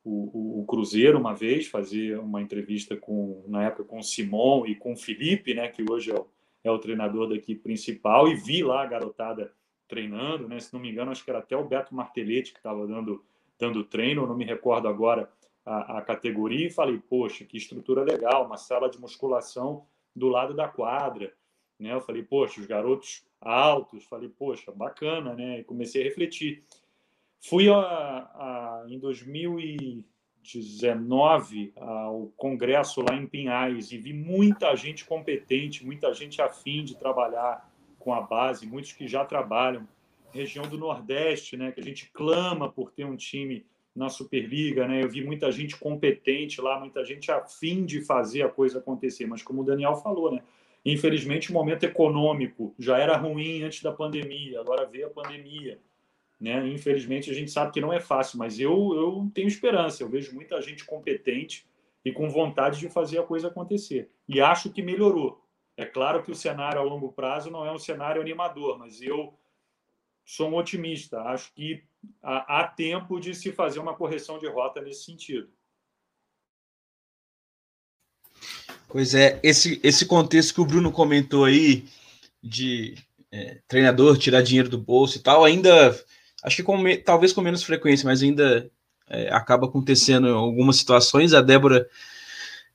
o, o, Cruzeiro uma vez fazer uma entrevista com na época com o Simon e com o Felipe, né, que hoje é o, é o treinador daqui principal, e vi lá a garotada treinando, né? Se não me engano, acho que era até o Beto Martelete que estava dando dando treino, não me recordo agora a, a, categoria, e falei, poxa, que estrutura legal, uma sala de musculação do lado da quadra, né? Eu falei, poxa, os garotos altos. Falei, poxa, bacana, né? E comecei a refletir. Fui a, a, em 2019 ao congresso lá em Pinhais e vi muita gente competente, muita gente afim de trabalhar com a base, muitos que já trabalham. Região do Nordeste, né? Que a gente clama por ter um time na Superliga, né? Eu vi muita gente competente lá, muita gente afim de fazer a coisa acontecer. Mas como o Daniel falou, né? Infelizmente, o momento econômico já era ruim antes da pandemia, agora veio a pandemia. Né? Infelizmente, a gente sabe que não é fácil, mas eu, eu tenho esperança. Eu vejo muita gente competente e com vontade de fazer a coisa acontecer. E acho que melhorou. É claro que o cenário a longo prazo não é um cenário animador, mas eu sou um otimista. Acho que há, há tempo de se fazer uma correção de rota nesse sentido. Pois é, esse, esse contexto que o Bruno comentou aí, de é, treinador tirar dinheiro do bolso e tal, ainda, acho que com, talvez com menos frequência, mas ainda é, acaba acontecendo em algumas situações. A Débora,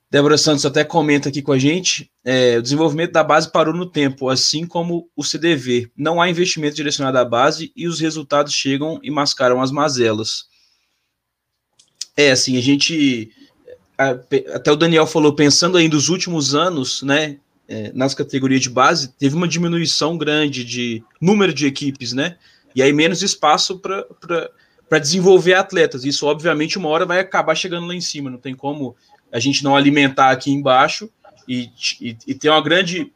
Débora Santos até comenta aqui com a gente: é, o desenvolvimento da base parou no tempo, assim como o CDV. Não há investimento direcionado à base e os resultados chegam e mascaram as mazelas. É, assim, a gente até o Daniel falou, pensando aí nos últimos anos, né, é, nas categorias de base, teve uma diminuição grande de número de equipes, né, e aí menos espaço para desenvolver atletas. Isso, obviamente, uma hora vai acabar chegando lá em cima, não tem como a gente não alimentar aqui embaixo e, e, e ter uma grande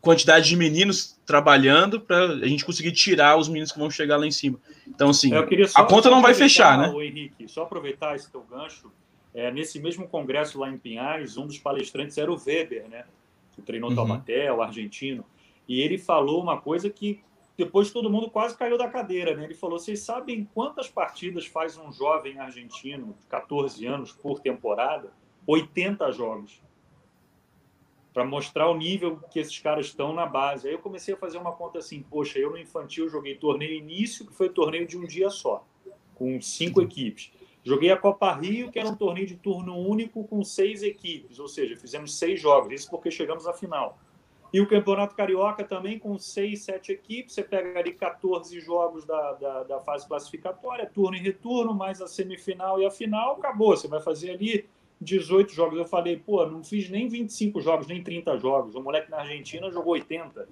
quantidade de meninos trabalhando para a gente conseguir tirar os meninos que vão chegar lá em cima. Então, assim, só, a conta não vai fechar, né? Henrique, só aproveitar esse teu gancho, é, nesse mesmo congresso lá em Pinhais, um dos palestrantes era o Weber, né? Que treinou uhum. Taubaté, o argentino. E ele falou uma coisa que depois todo mundo quase caiu da cadeira, né? Ele falou: vocês sabem quantas partidas faz um jovem argentino de 14 anos por temporada? 80 jogos. Para mostrar o nível que esses caras estão na base. Aí eu comecei a fazer uma conta assim: poxa, eu no infantil joguei torneio início, que foi torneio de um dia só, com cinco equipes. Joguei a Copa Rio, que era um torneio de turno único com seis equipes, ou seja, fizemos seis jogos, isso porque chegamos à final. E o Campeonato Carioca também com seis, sete equipes, você pega ali 14 jogos da, da, da fase classificatória, turno e retorno, mais a semifinal e a final, acabou. Você vai fazer ali 18 jogos. Eu falei, pô, não fiz nem 25 jogos, nem 30 jogos. O moleque na Argentina jogou 80.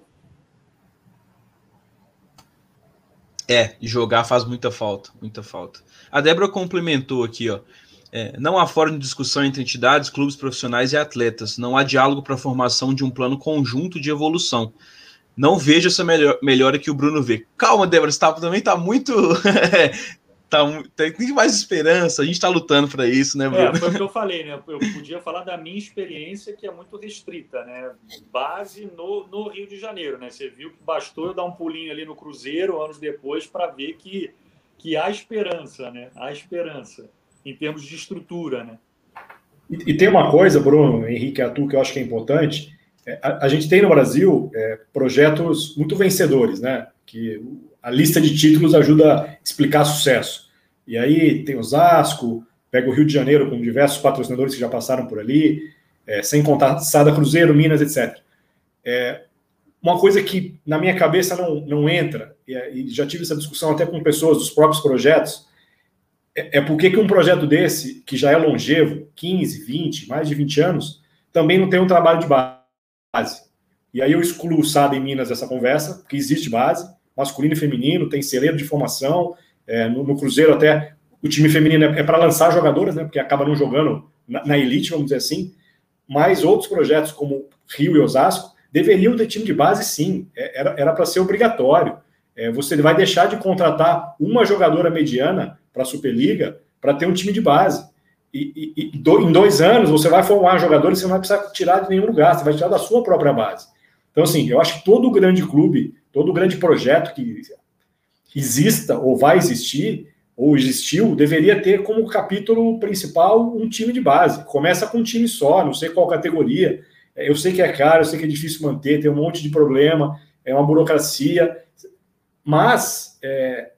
É, jogar faz muita falta, muita falta. A Débora complementou aqui, ó. É, não há fórum de discussão entre entidades, clubes profissionais e atletas. Não há diálogo para a formação de um plano conjunto de evolução. Não vejo essa melhor, melhora que o Bruno vê. Calma, Débora, você tá, também está muito. tá, tem mais esperança, a gente está lutando para isso, né, Bruno? É, foi o que eu falei, né? Eu podia falar da minha experiência, que é muito restrita, né? Base no, no Rio de Janeiro, né? Você viu que bastou eu dar um pulinho ali no Cruzeiro anos depois para ver que, que há esperança, né? Há esperança em termos de estrutura, né? E, e tem uma coisa, Bruno, Henrique Atu, que eu acho que é importante. É, a, a gente tem no Brasil é, projetos muito vencedores, né? Que a lista de títulos ajuda a explicar sucesso. E aí tem Osasco, pega o Rio de Janeiro com diversos patrocinadores que já passaram por ali, é, sem contar Sada Cruzeiro, Minas, etc. É, uma coisa que na minha cabeça não, não entra, e, e já tive essa discussão até com pessoas dos próprios projetos, é, é porque que um projeto desse, que já é longevo, 15, 20, mais de 20 anos, também não tem um trabalho de base. E aí eu excluo o SAD em Minas dessa conversa, porque existe base, masculino e feminino, tem celeiro de formação. É, no, no, Cruzeiro, até o time feminino é, é para lançar jogadoras, né? Porque acaba não jogando na, na, elite, vamos dizer assim. Mas outros projetos, como Rio e Osasco, deveriam ter time de base, sim. É, era para ser obrigatório. É, você vai deixar de contratar uma jogadora mediana para a Superliga para ter um time de base. E, e, e do, em dois anos você vai formar jogadores você não vai precisar tirar de nenhum lugar, você vai tirar da sua própria base. Então, assim, eu acho que todo grande clube todo grande projeto que exista ou vai existir ou existiu deveria ter como capítulo principal um time de base. Começa com um time só, não sei qual categoria. Eu sei que é caro, eu sei que é difícil manter, tem um monte de problema, é uma burocracia, mas é,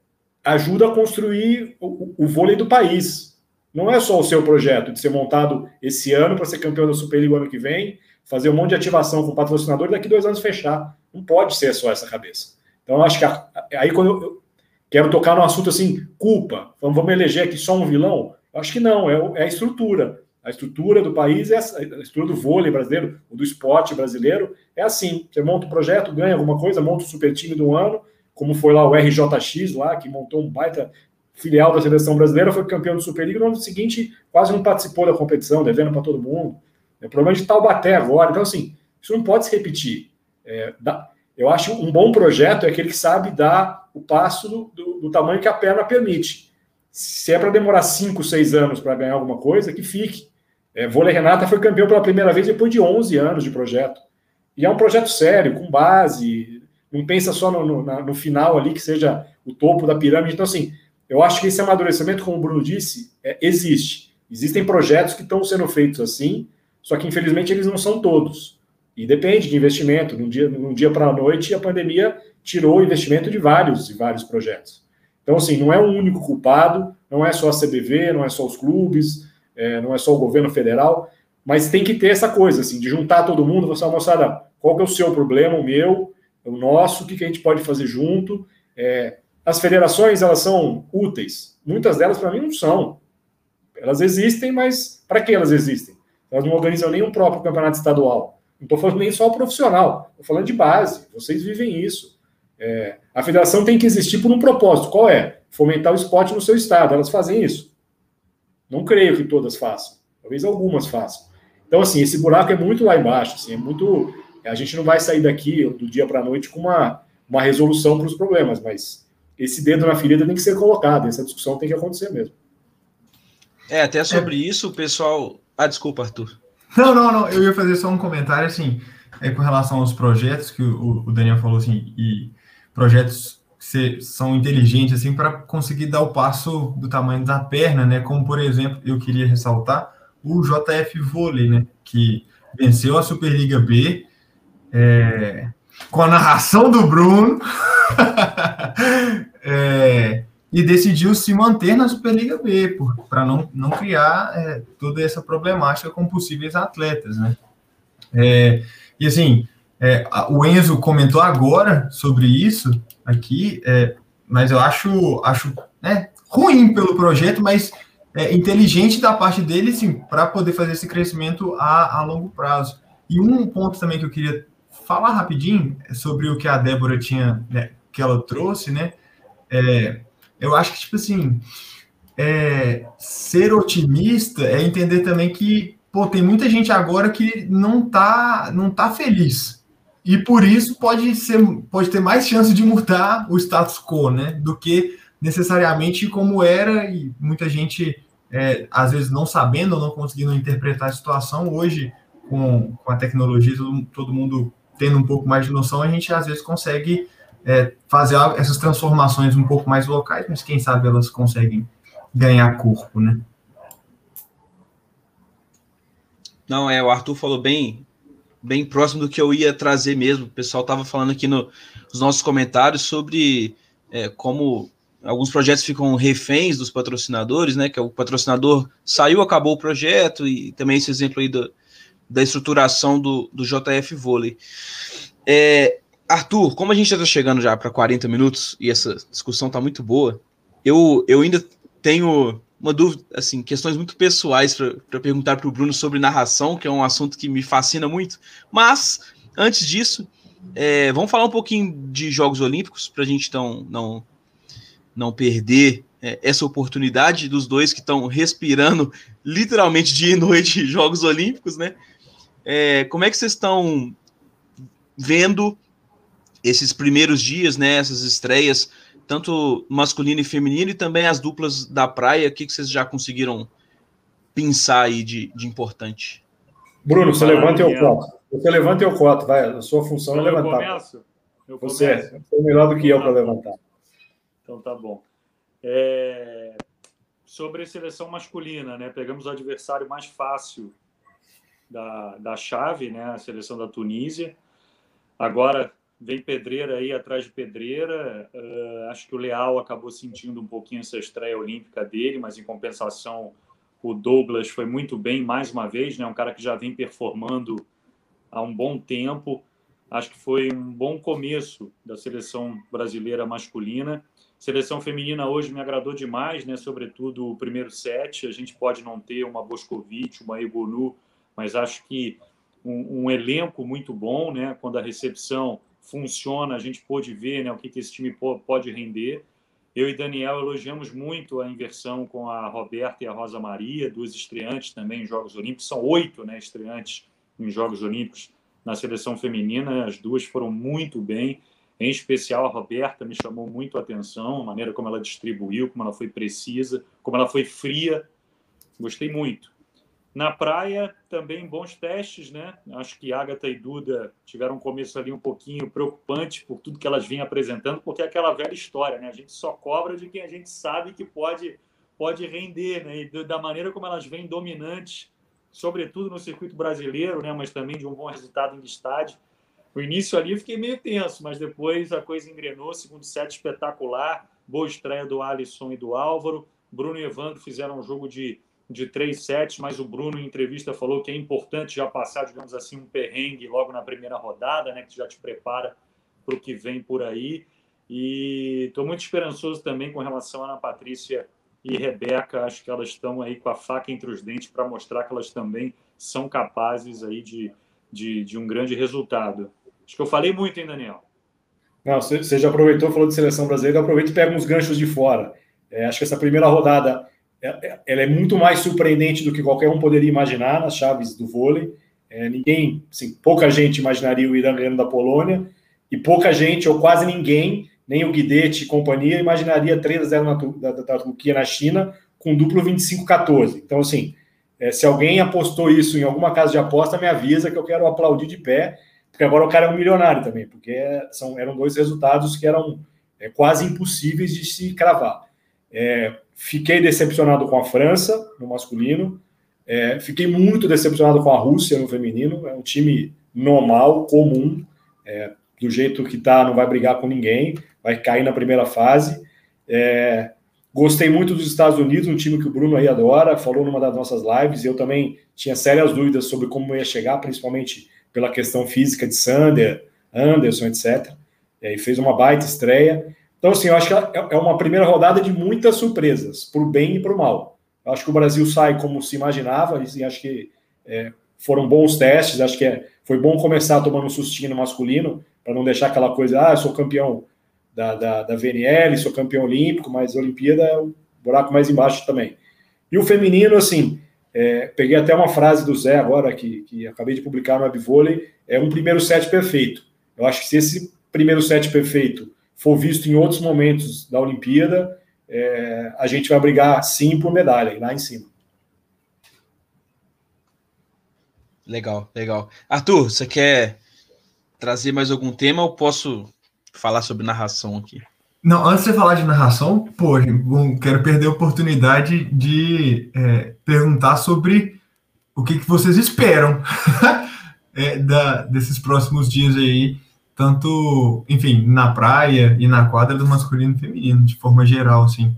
ajuda a construir o, o, vôlei do país. Não é só o seu projeto de ser montado esse ano para ser campeão da Superliga ano que vem, fazer um monte de ativação com o patrocinador e daqui dois anos fechar. Não pode ser só essa cabeça. Então, eu acho que a, aí quando eu, eu, quero tocar no assunto assim, culpa, vamos, vamos eleger aqui só um vilão, eu acho que não, é, é a estrutura. A estrutura do país, é essa, a estrutura do vôlei brasileiro, do esporte brasileiro, é assim. Você monta um projeto, ganha alguma coisa, monta o um super time do ano, como foi lá o RJX, lá, que montou um baita filial da seleção brasileira, foi campeão do Superliga, no ano seguinte quase não participou da competição, devendo para todo mundo. É problema de Taubaté agora. Então, assim, isso não pode se repetir. É, dá, eu acho um bom projeto é aquele que sabe dar o passo do, do, do tamanho que a perna permite. Se é para demorar 5, 6 anos para ganhar alguma coisa, que fique. É, Vôlei Renata foi campeão pela primeira vez depois de 11 anos de projeto. E é um projeto sério, com base, não pensa só no, no, no final ali, que seja o topo da pirâmide. Então, assim, eu acho que esse amadurecimento, como o Bruno disse, é, existe. Existem projetos que estão sendo feitos assim, só que infelizmente eles não são todos. E depende de investimento. Num dia, num dia para a noite, a pandemia tirou o investimento de vários e vários projetos. Então, assim, não é um único culpado, não é só a CBV, não é só os clubes, é, não é só o governo federal, mas tem que ter essa coisa, assim, de juntar todo mundo, você moçada, qual que é o seu problema, o meu, o nosso, o que, que a gente pode fazer junto. É, as federações, elas são úteis. Muitas delas, para mim, não são. Elas existem, mas para que elas existem? Elas não organizam o próprio campeonato estadual. Não estou falando nem só profissional, estou falando de base. Vocês vivem isso. É, a federação tem que existir por um propósito. Qual é? Fomentar o esporte no seu estado. Elas fazem isso. Não creio que todas façam. Talvez algumas façam. Então, assim, esse buraco é muito lá embaixo. Assim, é muito. A gente não vai sair daqui do dia para a noite com uma, uma resolução para os problemas, mas esse dedo na ferida tem que ser colocado. Essa discussão tem que acontecer mesmo. É, até sobre isso, o pessoal. Ah, desculpa, Arthur. Não, não, não. Eu ia fazer só um comentário assim, é, com relação aos projetos que o, o Daniel falou assim, e projetos que são inteligentes assim para conseguir dar o passo do tamanho da perna, né? Como por exemplo, eu queria ressaltar o JF Vôlei, né? Que venceu a Superliga B é, com a narração do Bruno. é, e decidiu se manter na Superliga B, para não, não criar é, toda essa problemática com possíveis atletas, né? É, e assim, é, o Enzo comentou agora sobre isso aqui, é, mas eu acho, acho né, ruim pelo projeto, mas é, inteligente da parte dele, sim, para poder fazer esse crescimento a, a longo prazo. E um ponto também que eu queria falar rapidinho é sobre o que a Débora tinha, né, que ela trouxe, né? É, eu acho que, tipo assim, é, ser otimista é entender também que, pô, tem muita gente agora que não tá, não tá feliz. E por isso pode ser, pode ter mais chance de mudar o status quo, né? Do que necessariamente como era, e muita gente, é, às vezes, não sabendo ou não conseguindo interpretar a situação, hoje, com, com a tecnologia, todo, todo mundo tendo um pouco mais de noção, a gente às vezes consegue é, fazer essas transformações um pouco mais locais, mas quem sabe elas conseguem ganhar corpo, né? Não, é, o Arthur falou bem, bem próximo do que eu ia trazer mesmo. O pessoal estava falando aqui no, nos nossos comentários sobre é, como alguns projetos ficam reféns dos patrocinadores, né? Que é o patrocinador saiu, acabou o projeto, e também esse exemplo aí do, da estruturação do, do JF Vôlei. É, Arthur, como a gente já está chegando já para 40 minutos e essa discussão está muito boa, eu, eu ainda tenho uma dúvida, assim, questões muito pessoais para perguntar para o Bruno sobre narração, que é um assunto que me fascina muito. Mas, antes disso, é, vamos falar um pouquinho de Jogos Olímpicos, para a gente então, não, não perder é, essa oportunidade dos dois que estão respirando literalmente dia e noite Jogos Olímpicos, né? É, como é que vocês estão vendo esses primeiros dias, né? Essas estreias, tanto masculino e feminino, e também as duplas da praia, o que, que vocês já conseguiram pensar aí de, de importante? Bruno, você levanta e eu coto. Você levanta e eu coto, vai. A sua função é levantar. Eu começo? Eu você é melhor do que eu para levantar. Então tá bom. É... Sobre a seleção masculina, né? Pegamos o adversário mais fácil da, da chave, né? A seleção da Tunísia. Agora vem pedreira aí atrás de pedreira. Uh, acho que o Leal acabou sentindo um pouquinho essa estreia olímpica dele, mas em compensação o Douglas foi muito bem mais uma vez, né? Um cara que já vem performando há um bom tempo. Acho que foi um bom começo da seleção brasileira masculina. Seleção feminina hoje me agradou demais, né? Sobretudo o primeiro set. A gente pode não ter uma Boscovic, uma Egonu, mas acho que um, um, elenco muito bom, né? Quando a recepção funciona, a gente pôde ver, né? O que, que esse time pode render. Eu e Daniel elogiamos muito a inversão com a Roberta e a Rosa Maria, duas estreantes também em Jogos Olímpicos. São oito, né? Estreantes em Jogos Olímpicos na seleção feminina. As duas foram muito bem. Em especial, a Roberta me chamou muito a atenção, a maneira como ela distribuiu, como ela foi precisa, como ela foi fria. Gostei muito. Na praia, também bons testes, né? Acho que Agatha e Duda tiveram um começo ali um pouquinho preocupante por tudo que elas vêm apresentando, porque é aquela velha história, né? A gente só cobra de quem a gente sabe que pode, pode render, né? E da maneira como elas vêm dominantes, sobretudo no circuito brasileiro, né? Mas também de um bom resultado em estádio. O início ali eu fiquei meio tenso, mas depois a coisa engrenou. Segundo set espetacular, boa estreia do Alisson e do Álvaro. Bruno e Evandro fizeram um jogo de, de três sets, mas o Bruno, em entrevista, falou que é importante já passar, digamos assim, um perrengue logo na primeira rodada, né, que já te prepara para o que vem por aí. E estou muito esperançoso também com relação a Ana Patrícia e Rebeca. Acho que elas estão aí com a faca entre os dentes para mostrar que elas também são capazes aí de, de, de um grande resultado. Acho que eu falei muito, hein, Daniel? Não, você já aproveitou, falou de seleção brasileira, aproveita e pega uns ganchos de fora. É, acho que essa primeira rodada ela é muito mais surpreendente do que qualquer um poderia imaginar nas chaves do vôlei. É, ninguém, assim, pouca gente imaginaria o Irã ganhando da Polônia, e pouca gente, ou quase ninguém, nem o Guidete e companhia, imaginaria 3 a 0 da, da, da Turquia na China com duplo 25-14. Então, assim, é, se alguém apostou isso em alguma casa de aposta, me avisa que eu quero aplaudir de pé porque agora o cara é um milionário também, porque são, eram dois resultados que eram é, quase impossíveis de se cravar. É, fiquei decepcionado com a França no masculino, é, fiquei muito decepcionado com a Rússia no feminino. É um time normal, comum, é, do jeito que está, não vai brigar com ninguém, vai cair na primeira fase. É, gostei muito dos Estados Unidos, um time que o Bruno aí adora, falou numa das nossas lives. Eu também tinha sérias dúvidas sobre como ia chegar, principalmente pela questão física de Sander, Anderson, etc. E aí fez uma baita estreia. Então, assim, eu acho que é, é uma primeira rodada de muitas surpresas, para o bem e para o mal. Eu acho que o Brasil sai como se imaginava, e acho que é, foram bons testes, acho que é, foi bom começar tomando um sustinho no masculino, para não deixar aquela coisa, ah, eu sou campeão da, da, da VNL, sou campeão olímpico, mas a Olimpíada é o buraco mais embaixo também. E o feminino, assim, é, peguei até uma frase do Zé agora, que, que acabei de publicar no Webvôlei, é um primeiro set perfeito. Eu acho que se esse primeiro set perfeito for visto em outros momentos da Olimpíada, é, a gente vai brigar sim por medalha, lá em cima. Legal, legal. Arthur, você quer trazer mais algum tema ou posso falar sobre narração aqui? Não, antes de você falar de narração, pô, quero perder a oportunidade de é, perguntar sobre o que, que vocês esperam é, da, desses próximos dias aí, tanto, enfim, na praia e na quadra do masculino e feminino, de forma geral, assim.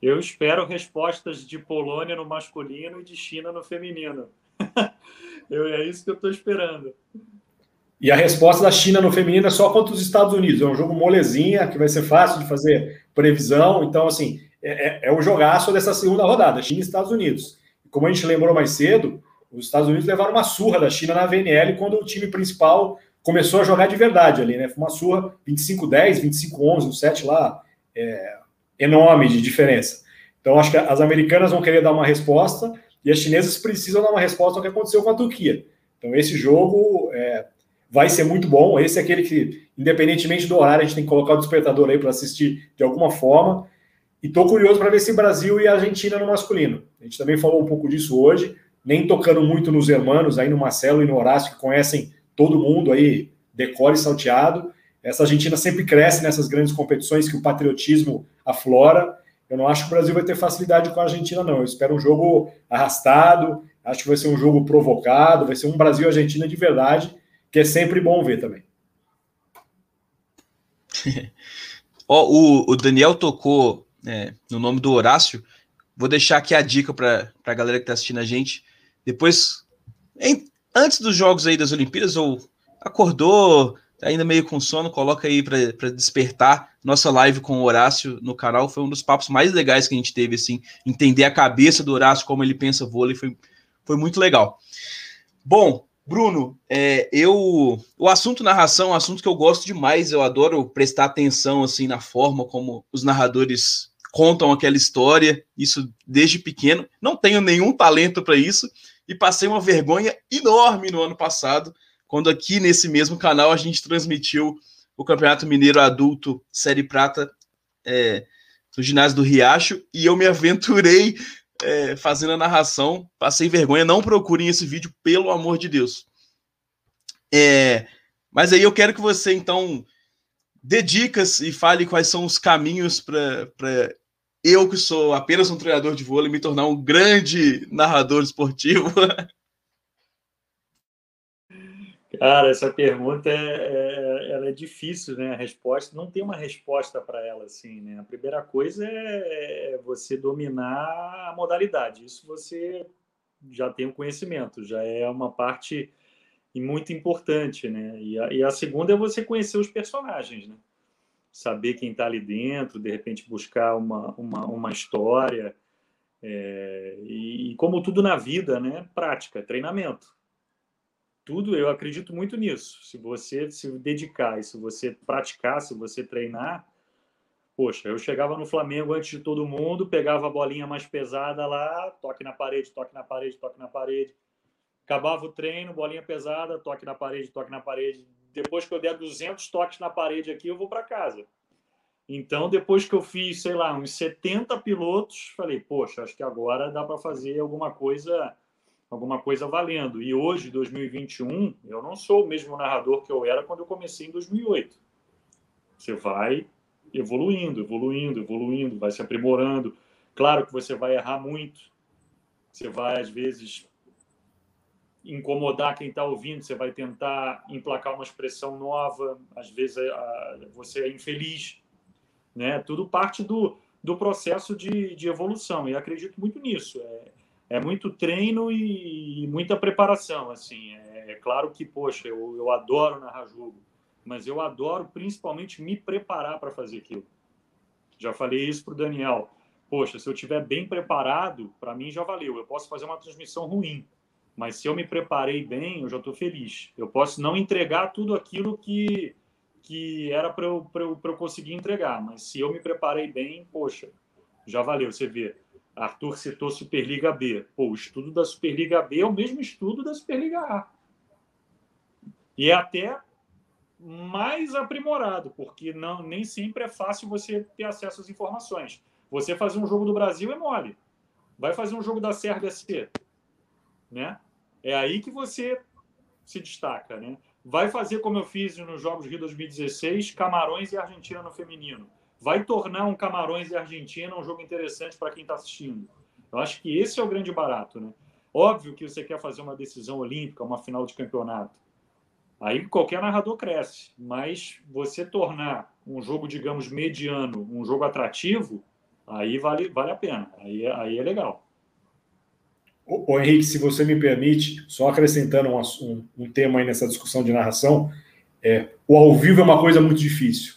Eu espero respostas de Polônia no masculino e de China no feminino. eu, é isso que eu estou esperando. E a resposta da China no feminino é só contra os Estados Unidos. É um jogo molezinha, que vai ser fácil de fazer previsão. Então, assim, é, é, é o jogaço dessa segunda rodada, China e Estados Unidos. Como a gente lembrou mais cedo, os Estados Unidos levaram uma surra da China na VNL quando o time principal começou a jogar de verdade ali, né? Foi uma surra 25-10, 25-11, um set lá é, enorme de diferença. Então, acho que as americanas vão querer dar uma resposta e as chinesas precisam dar uma resposta ao que aconteceu com a Turquia. Então, esse jogo é, vai ser muito bom. Esse é aquele que, independentemente do horário, a gente tem que colocar o despertador aí para assistir de alguma forma. E estou curioso para ver se Brasil e Argentina no masculino. A gente também falou um pouco disso hoje, nem tocando muito nos hermanos, aí no Marcelo e no Horácio, que conhecem todo mundo aí, decore salteado. Essa Argentina sempre cresce nessas grandes competições que o patriotismo aflora. Eu não acho que o Brasil vai ter facilidade com a Argentina, não. Eu espero um jogo arrastado, acho que vai ser um jogo provocado, vai ser um Brasil-Argentina de verdade que é sempre bom ver também. oh, o, o, Daniel tocou é, no nome do Horácio. Vou deixar aqui a dica para a galera que está assistindo a gente. Depois, antes dos jogos aí das Olimpíadas, ou acordou, tá ainda meio com sono, coloca aí para despertar. Nossa live com o Horácio no canal foi um dos papos mais legais que a gente teve, assim, entender a cabeça do Horácio, como ele pensa vôlei, foi, foi muito legal. Bom, Bruno, é, eu o assunto narração é um assunto que eu gosto demais. Eu adoro prestar atenção assim na forma como os narradores contam aquela história. Isso desde pequeno. Não tenho nenhum talento para isso e passei uma vergonha enorme no ano passado, quando aqui nesse mesmo canal a gente transmitiu o Campeonato Mineiro Adulto Série Prata é, no ginásio do Riacho e eu me aventurei é, fazendo a narração. Passei vergonha, não procurem esse vídeo, pelo amor de Deus. É, mas aí eu quero que você, então, dê dicas e fale quais são os caminhos para eu, que sou apenas um treinador de vôlei, me tornar um grande narrador esportivo. Cara, essa pergunta é, é, ela é difícil, né? A resposta não tem uma resposta para ela assim, né? A primeira coisa é, é você dominar a modalidade. Isso você já tem o um conhecimento, já é uma parte muito importante, né? E a, e a segunda é você conhecer os personagens, né? Saber quem está ali dentro, de repente buscar uma, uma, uma história. É, e, e como tudo na vida, né? Prática, treinamento tudo, eu acredito muito nisso. Se você se dedicar e se você praticar, se você treinar, poxa, eu chegava no Flamengo antes de todo mundo, pegava a bolinha mais pesada lá, toque na parede, toque na parede, toque na parede. Acabava o treino, bolinha pesada, toque na parede, toque na parede. Depois que eu der 200 toques na parede aqui, eu vou para casa. Então, depois que eu fiz, sei lá, uns 70 pilotos, falei, poxa, acho que agora dá para fazer alguma coisa alguma coisa valendo. E hoje, 2021, eu não sou o mesmo narrador que eu era quando eu comecei em 2008. Você vai evoluindo, evoluindo, evoluindo, vai se aprimorando. Claro que você vai errar muito. Você vai, às vezes, incomodar quem está ouvindo, você vai tentar emplacar uma expressão nova, às vezes você é infeliz. Né? Tudo parte do, do processo de, de evolução, e acredito muito nisso. É, é muito treino e, muita preparação. Assim, é, é, claro que, poxa, eu, eu adoro narrar jogo, mas eu adoro principalmente me preparar para fazer aquilo. Já falei isso para o Daniel. Poxa, se eu estiver bem preparado, para mim já valeu. Eu posso fazer uma transmissão ruim, mas se eu me preparei bem, eu já estou feliz. Eu posso não entregar tudo aquilo que, que era para eu, eu, eu conseguir entregar, mas se eu me preparei bem, poxa, já valeu. Você vê, Arthur citou Superliga B. Pô, o estudo da Superliga B é o mesmo estudo da Superliga A. E é até mais aprimorado, porque não nem sempre é fácil você ter acesso às informações. Você fazer um jogo do Brasil é mole. Vai fazer um jogo da Sérvia C, né? É aí que você se destaca, né? Vai fazer como eu fiz nos Jogos Rio 2016, Camarões e Argentina no feminino. Vai tornar um Camarões e Argentina um jogo interessante para quem está assistindo. Eu acho que esse é o grande barato, né? Óbvio que você quer fazer uma decisão olímpica, uma final de campeonato. Aí qualquer narrador cresce, mas você tornar um jogo, digamos, mediano, um jogo atrativo, aí vale, vale a pena. Aí, aí é legal. Ô, Henrique, se você me permite, só acrescentando um, um, um tema aí nessa discussão de narração, é, o ao vivo é uma coisa muito difícil.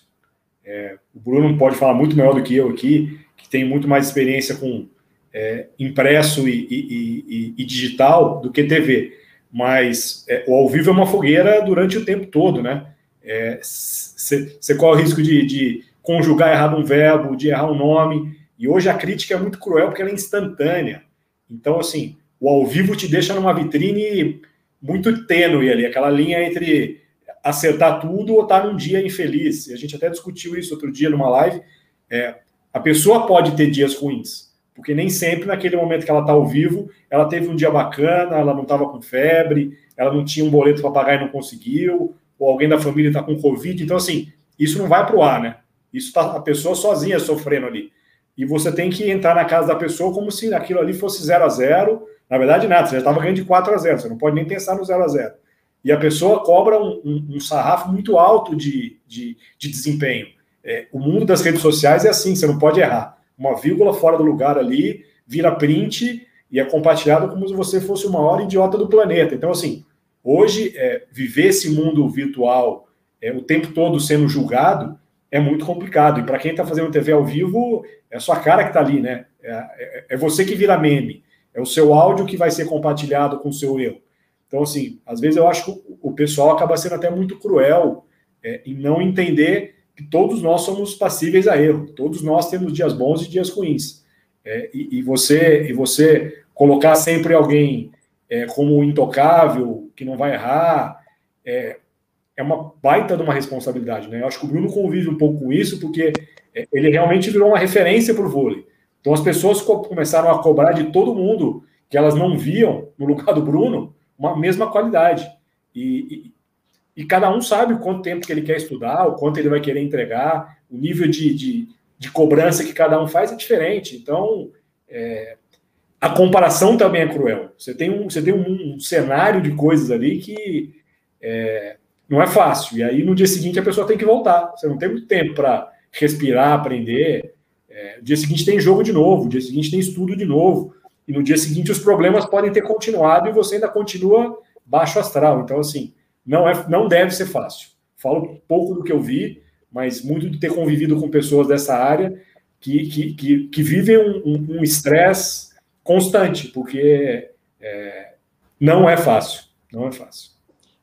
É, o Bruno pode falar muito melhor do que eu aqui, que tem muito mais experiência com é, impresso e, e, e, e, digital do que TV. Mas é, o ao vivo é uma fogueira durante o tempo todo, né? Você é, corre o risco de, de conjugar errado um verbo, de errar um nome. E hoje a crítica é muito cruel porque ela é instantânea. Então, assim, o ao vivo te deixa numa vitrine muito tênue ali, aquela linha entre acertar tudo ou estar tá num dia infeliz. E a gente até discutiu isso outro dia numa live. É, a pessoa pode ter dias ruins, porque nem sempre naquele momento que ela está ao vivo, ela teve um dia bacana, ela não estava com febre, ela não tinha um boleto para pagar e não conseguiu, ou alguém da família está com Covid. Então, assim, isso não vai para o ar, né? Isso está a pessoa sozinha sofrendo ali e você tem que entrar na casa da pessoa como se aquilo ali fosse 0 a 0 Na verdade, nada, você já estava ganhando de 4 a 0 você não pode nem pensar no 0 a 0 E a pessoa cobra um, um, um sarrafo muito alto de, de, de desempenho. É, o mundo das redes sociais é assim, você não pode errar. Uma vírgula fora do lugar ali, vira print e é compartilhado como se você fosse o maior idiota do planeta. Então, assim, hoje, é, viver esse mundo virtual é, o tempo todo sendo julgado é muito complicado. E para quem está fazendo TV ao vivo, é a sua cara que está ali, né? É, é, é, você que vira meme. É o seu áudio que vai ser compartilhado com o seu eu. Então, assim, às vezes eu acho que o pessoal acaba sendo até muito cruel é, em não entender que todos nós somos passíveis a erro. Todos nós temos dias bons e dias ruins. É, e, e, você e você colocar sempre alguém é, como intocável, que não vai errar, é, uma baita de uma responsabilidade, né? Eu acho que o Bruno convive um pouco com isso, porque é, ele realmente virou uma referência para o vôlei. Então as pessoas começaram a cobrar de todo mundo que elas não viam no lugar do Bruno uma mesma qualidade. E, e, e cada um sabe o quanto tempo que ele quer estudar, o quanto ele vai querer entregar, o nível de, de, de cobrança que cada um faz é diferente. Então é, a comparação também é cruel. Você tem um, você tem um, um cenário de coisas ali que é, não é fácil. E aí, no dia seguinte, a pessoa tem que voltar. Você não tem muito tempo para respirar, aprender. É, no dia seguinte tem jogo de novo, no dia seguinte tem estudo de novo. E no dia seguinte os problemas podem ter continuado e você ainda continua baixo astral. Então, assim, não, é, não deve ser fácil. Falo pouco do que eu vi, mas muito de ter convivido com pessoas dessa área que, que, que, que vivem um estresse um, um constante, porque é, não é fácil. Não é fácil.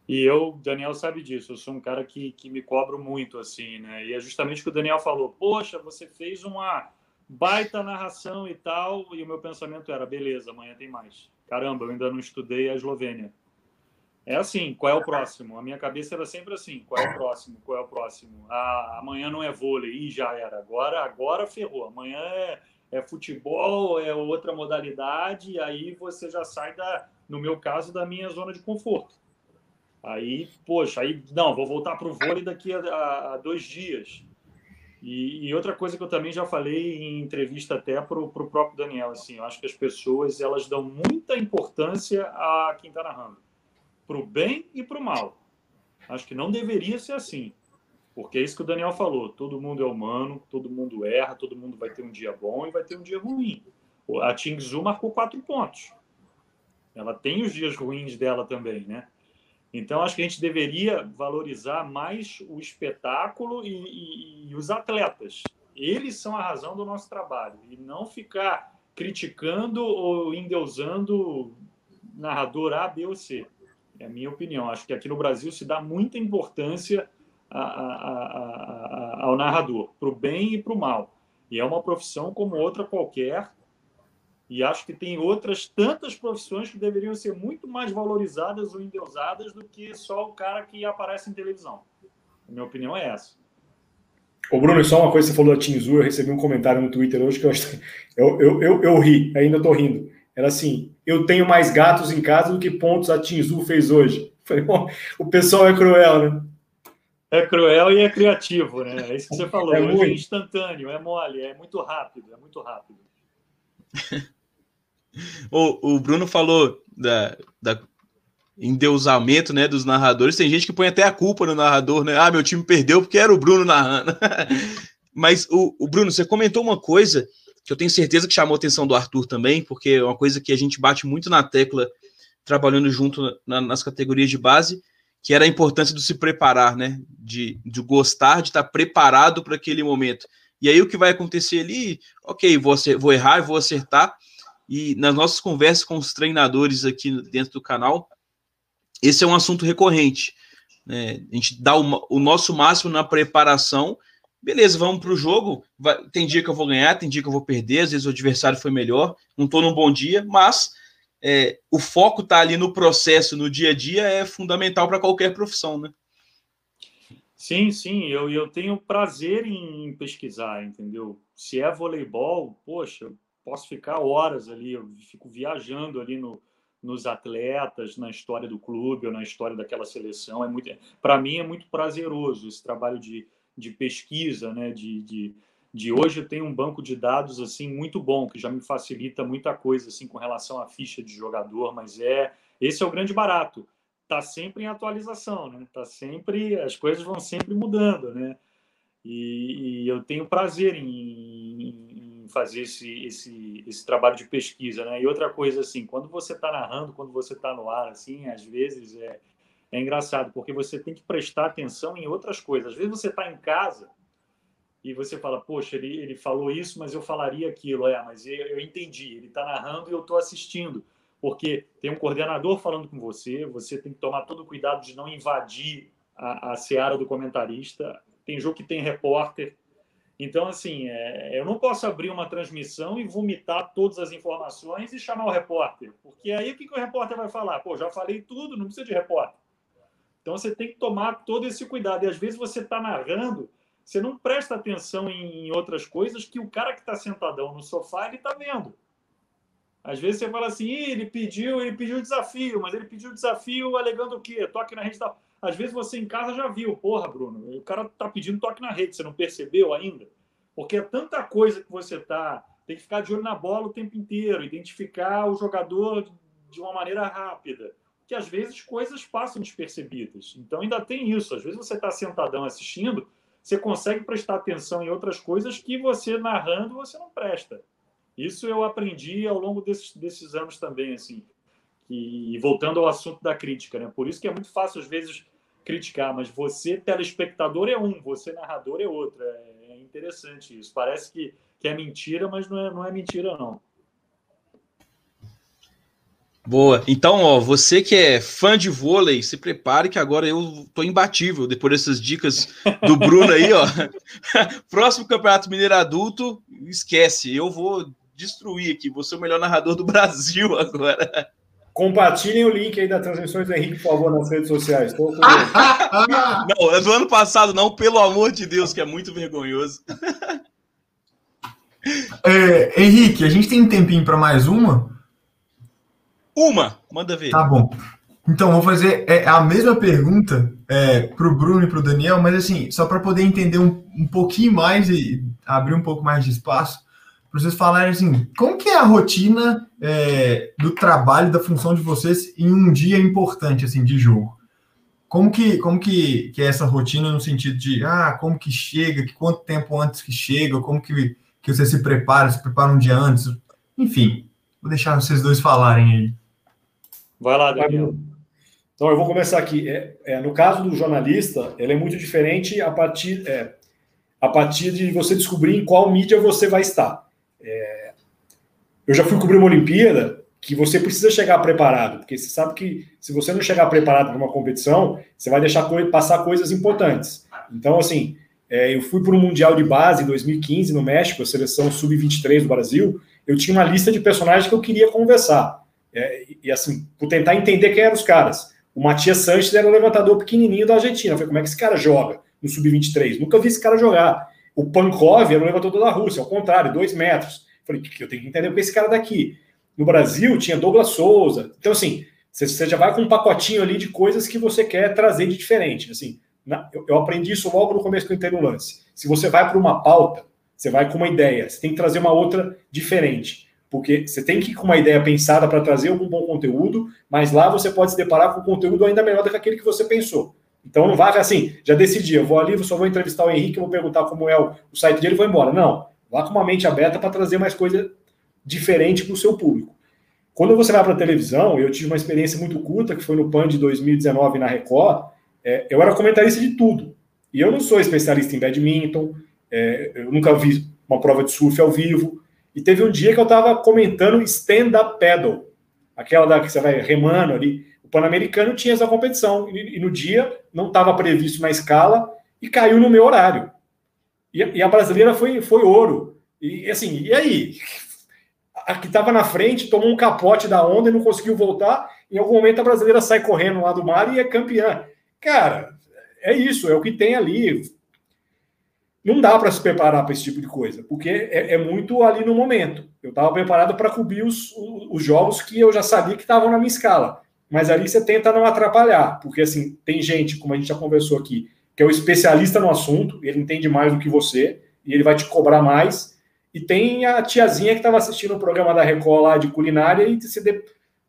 E eu, Daniel sabe disso, eu sou um cara que, que me cobro muito, assim, né? E é justamente o que o Daniel falou: Poxa, você fez uma baita narração e tal, e o meu pensamento era: beleza, amanhã tem mais. Caramba, eu ainda não estudei a Eslovênia. É assim, qual é o próximo? A minha cabeça era sempre assim: qual é o próximo? Qual é o próximo? Ah, amanhã não é vôlei, e já era. Agora, agora ferrou. Amanhã é, é futebol, é outra modalidade, e aí você já sai da, no meu caso, da minha zona de conforto. Aí, poxa, aí não, vou voltar para o vôlei daqui a, a, a dois dias. E, e, outra coisa que eu também já falei em entrevista até para o próprio Daniel, assim, eu acho que as pessoas elas dão muita importância a quem está narrando, para o bem e para o mal. Acho que não deveria ser assim, porque é isso que o Daniel falou: todo mundo é humano, todo mundo erra, todo mundo vai ter um dia bom e vai ter um dia ruim. A Tingzu marcou quatro pontos. Ela tem os dias ruins dela também, né? Então, acho que a gente deveria valorizar mais o espetáculo e, e, e, os atletas. Eles são a razão do nosso trabalho. E não ficar criticando ou endeusando narrador A, B ou C. É a minha opinião. Acho que aqui no Brasil se dá muita importância a, a, a, ao narrador, para o bem e para o mal. E é uma profissão como outra qualquer e acho que tem outras tantas profissões que deveriam ser muito mais valorizadas ou endeusadas do que só o cara que aparece em televisão. A minha opinião é essa. Ô Bruno, só uma coisa, você falou da Tinzu, eu recebi um comentário no Twitter hoje que eu, eu, eu, eu, eu ri, ainda tô rindo. Era assim, eu tenho mais gatos em casa do que pontos a Tinzu fez hoje. Falei, bom, o pessoal é cruel, né? É cruel e é criativo, né? É isso que você falou. É, hoje é instantâneo, é mole, é muito rápido, é muito rápido. o, o Bruno falou da, da endeusamento né, dos narradores. Tem gente que põe até a culpa no narrador, né? Ah, meu time perdeu porque era o Bruno narrando. Mas o, o, Bruno, você comentou uma coisa que eu tenho certeza que chamou a atenção do Arthur também, porque é uma coisa que a gente bate muito na tecla trabalhando junto na, nas categorias de base, que era a importância de se preparar, né? De, de gostar, de estar preparado para aquele momento. E aí o que vai acontecer ali, ok, vou, vou errar, vou acertar. E nas nossas conversas com os treinadores aqui dentro do canal, esse é um assunto recorrente. Né? A gente dá o, o nosso máximo na preparação. Beleza, vamos para o jogo. Vai, tem dia que eu vou ganhar, tem dia que eu vou perder. Às vezes o adversário foi melhor. Não estou num bom dia, mas é, o foco está ali no processo, no dia a dia, é fundamental para qualquer profissão, né? Sim, sim, eu, eu tenho prazer em pesquisar, entendeu? Se é voleibol, poxa, posso ficar horas ali, eu fico viajando ali no, nos atletas, na história do clube ou na história daquela seleção. É muito, para mim é muito prazeroso esse trabalho de, de pesquisa, né? De, de, de hoje eu tenho um banco de dados assim muito bom que já me facilita muita coisa assim com relação à ficha de jogador, mas é esse é o grande barato. Tá sempre em atualização, né? Tá sempre as coisas vão sempre mudando, né? E, e eu tenho prazer em, fazer esse, esse, esse trabalho de pesquisa, né? E outra coisa, assim, quando você está narrando, quando você está no ar, assim, às vezes é, é engraçado, porque você tem que prestar atenção em outras coisas. Às vezes você está em casa e você fala, poxa, ele, ele falou isso, mas eu falaria aquilo. É, mas eu, eu entendi, ele está narrando e eu estou assistindo. Porque tem um coordenador falando com você, você tem que tomar todo o cuidado de não invadir a, a seara do comentarista. Tem jogo que tem repórter, então, assim, é, eu não posso abrir uma transmissão e vomitar todas as informações e chamar o repórter, porque aí o que, que o repórter vai falar? Pô, já falei tudo, não precisa de repórter. Então, você tem que tomar todo esse cuidado. E às vezes você está narrando, você não presta atenção em outras coisas que o cara que está sentadão no sofá ele está vendo. Às vezes você fala assim, ele pediu, ele pediu desafio, mas ele pediu desafio alegando o quê? Toque na rede tal. Às vezes você em casa já viu, porra, Bruno, o cara tá pedindo toque na rede, você não percebeu ainda? Porque é tanta coisa que você tá, tem que ficar de olho na bola o tempo inteiro, identificar o jogador de uma maneira rápida, que às vezes coisas passam despercebidas. Então ainda tem isso, às vezes você está sentadão assistindo, você consegue prestar atenção em outras coisas que você narrando você não presta. Isso eu aprendi ao longo desses, desses anos também, assim. E voltando ao assunto da crítica, né? Por isso que é muito fácil às vezes criticar, mas você, telespectador, é um, você, narrador, é outro. É, é interessante isso. Parece que, que é mentira, mas não é, não é mentira, não. Boa. Então, ó, você que é fã de vôlei, se prepare que agora eu tô imbatível depois dessas dicas do Bruno aí, ó. Próximo Campeonato Mineiro Adulto, esquece, eu vou destruir aqui, vou ser o melhor narrador do Brasil agora. Compartilhem o link aí das transmissões do Henrique, por favor, nas redes sociais. Não, é do ano passado, não, pelo amor de Deus, que é muito vergonhoso. É, Henrique, a gente tem um tempinho para mais uma? Uma, manda ver. Tá bom. Então, vou fazer é, a mesma pergunta é, para o Bruno e para o Daniel, mas assim, só para poder entender um, um pouquinho mais e abrir um pouco mais de espaço para vocês falarem assim, como que é a rotina é, do trabalho, da função de vocês em um dia importante assim de jogo? Como que, como que, que é essa rotina no sentido de, ah, como que chega, que quanto tempo antes que chega, como que, que você se prepara, se prepara um dia antes, enfim, vou deixar vocês dois falarem aí. Vai lá, Daniel. Então, eu vou começar aqui. É, é, no caso do jornalista, ele é muito diferente a partir, é, a partir de você descobrir em qual mídia você vai estar. Eu já fui cobrir uma Olimpíada que você precisa chegar preparado, porque você sabe que se você não chegar preparado para uma competição, você vai deixar passar coisas importantes. Então, assim, é, eu fui para o Mundial de Base em 2015 no México, a seleção sub-23 do Brasil. Eu tinha uma lista de personagens que eu queria conversar. É, e, assim, por tentar entender quem eram os caras. O Matias Sanches era o levantador pequenininho da Argentina. Eu falei, como é que esse cara joga? no Sub-23. Nunca vi esse cara jogar. O Pankov era o levantador da Rússia, ao contrário, dois metros. Falei, eu tenho que entender esse cara daqui. No Brasil tinha Douglas Souza. Então, assim, você já vai com um pacotinho ali de coisas que você quer trazer de diferente. Assim, eu aprendi isso logo no começo que entrei no lance. Se você vai para uma pauta, você vai com uma ideia, você tem que trazer uma outra diferente. Porque você tem que ir com uma ideia pensada para trazer algum bom conteúdo, mas lá você pode se deparar com um conteúdo ainda melhor do que aquele que você pensou. Então não vai assim, já decidi, eu vou ali, só vou entrevistar o Henrique, vou perguntar como é o, o site dele e vou embora. Não, vá com uma mente aberta para trazer mais coisa diferente para o seu público. Quando você vai para a televisão, eu tive uma experiência muito curta, que foi no PAN de 2019 na Record, é, eu era comentarista de tudo. E eu não sou especialista em badminton, é, eu nunca vi uma prova de surf ao vivo. E teve um dia que eu estava comentando stand-up paddle, aquela da que você vai remando ali. O Pan-Americano tinha essa competição, e, e no dia não estava previsto na escala e caiu no meu horário. E, e a brasileira foi, foi ouro. E assim, e aí? a que estava na frente tomou um capote da onda e não conseguiu voltar. Em algum momento a brasileira sai correndo lá do mar e é campeã. Cara, é isso, é o que tem ali. Não dá para se preparar para esse tipo de coisa, porque é, é muito ali no momento. Eu estava preparado para cobrir os, os jogos que eu já sabia que estavam na minha escala. Mas ali você tenta não atrapalhar, porque assim, tem gente, como a gente já conversou aqui, que é o especialista no assunto, ele entende mais do que você, e ele vai te cobrar mais e tem a tiazinha que estava assistindo o programa da Record lá de culinária e se, de,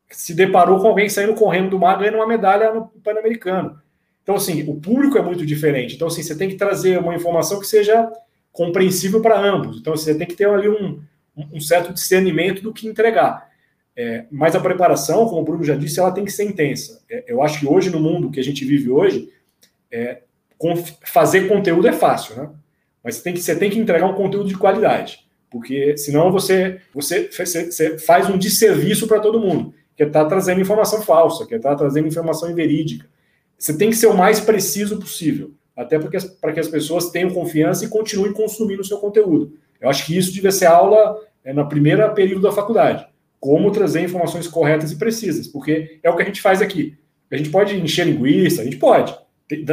se deparou com alguém saindo correndo do mar ganhando uma medalha no Pan-Americano. Então, assim, o público é muito diferente. Então, assim, você tem que trazer uma informação que seja compreensível para ambos. Então, você tem que ter ali um, um certo discernimento do que entregar. É, mas a preparação, como o Bruno já disse, ela tem que ser intensa. É, eu acho que hoje, no mundo que a gente vive hoje, é, fazer conteúdo é fácil, né? Mas tem que, você tem que entregar um conteúdo de qualidade porque senão você, você, você faz um desserviço para todo mundo, que está trazendo informação falsa, que está trazendo informação inverídica. Você tem que ser o mais preciso possível, até para que as pessoas tenham confiança e continuem consumindo o seu conteúdo. Eu acho que isso devia ser aula é, na primeira período da faculdade. Como trazer informações corretas e precisas, porque é o que a gente faz aqui. A gente pode encher linguiça, a gente pode.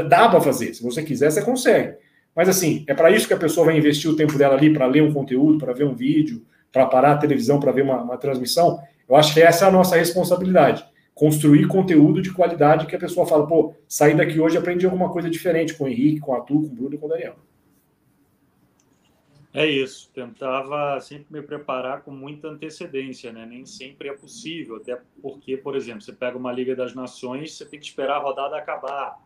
Dá para fazer. Se você quiser, você consegue. Mas assim, é para isso que a pessoa vai investir o tempo dela ali para ler um conteúdo, para ver um vídeo, para parar a televisão para ver uma, uma, transmissão. Eu acho que essa é a nossa responsabilidade. Construir conteúdo de qualidade que a pessoa fala, pô, saí daqui hoje aprendi alguma coisa diferente com o Henrique, com o Arthur, com o Bruno e com o Daniel. É isso. Tentava sempre me preparar com muita antecedência, né? Nem sempre é possível, até porque, por exemplo, você pega uma Liga das Nações, você tem que esperar a rodada acabar.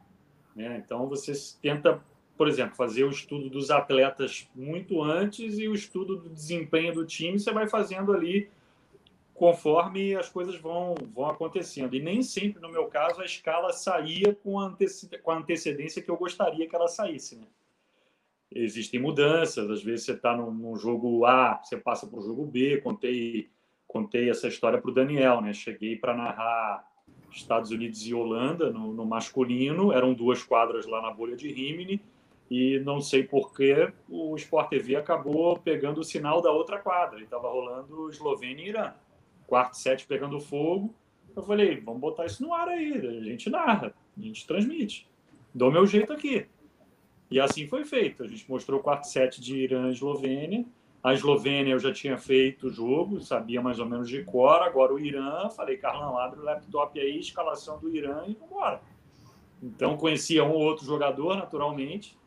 Né? Então você tenta por exemplo, fazer o estudo dos atletas muito antes e o estudo do desempenho do time você vai fazendo ali conforme as coisas vão, vão acontecendo. E nem sempre, no meu caso, a escala saía com a, com a antecedência que eu gostaria que ela saísse. Né? Existem mudanças, às vezes você está num, num, jogo A, você passa para o jogo B. Contei, contei essa história para o Daniel, né? Cheguei para narrar Estados Unidos e Holanda no, no masculino, eram duas quadras lá na bolha de Rimini e não sei porquê o Sport TV acabou pegando o sinal da outra quadra. E estava rolando Eslovênia e Irã. Quarto set pegando fogo. Eu falei, vamos botar isso no ar aí. A gente narra, a gente transmite. Dou meu jeito aqui. E assim foi feito. A gente mostrou o quarto set de Irã e Eslovênia. A Eslovênia eu já tinha feito o jogo, sabia mais ou menos de cor. Agora o Irã, falei, Carlão, abre o laptop aí, escalação do Irã e vambora. Então conhecia um ou outro jogador, naturalmente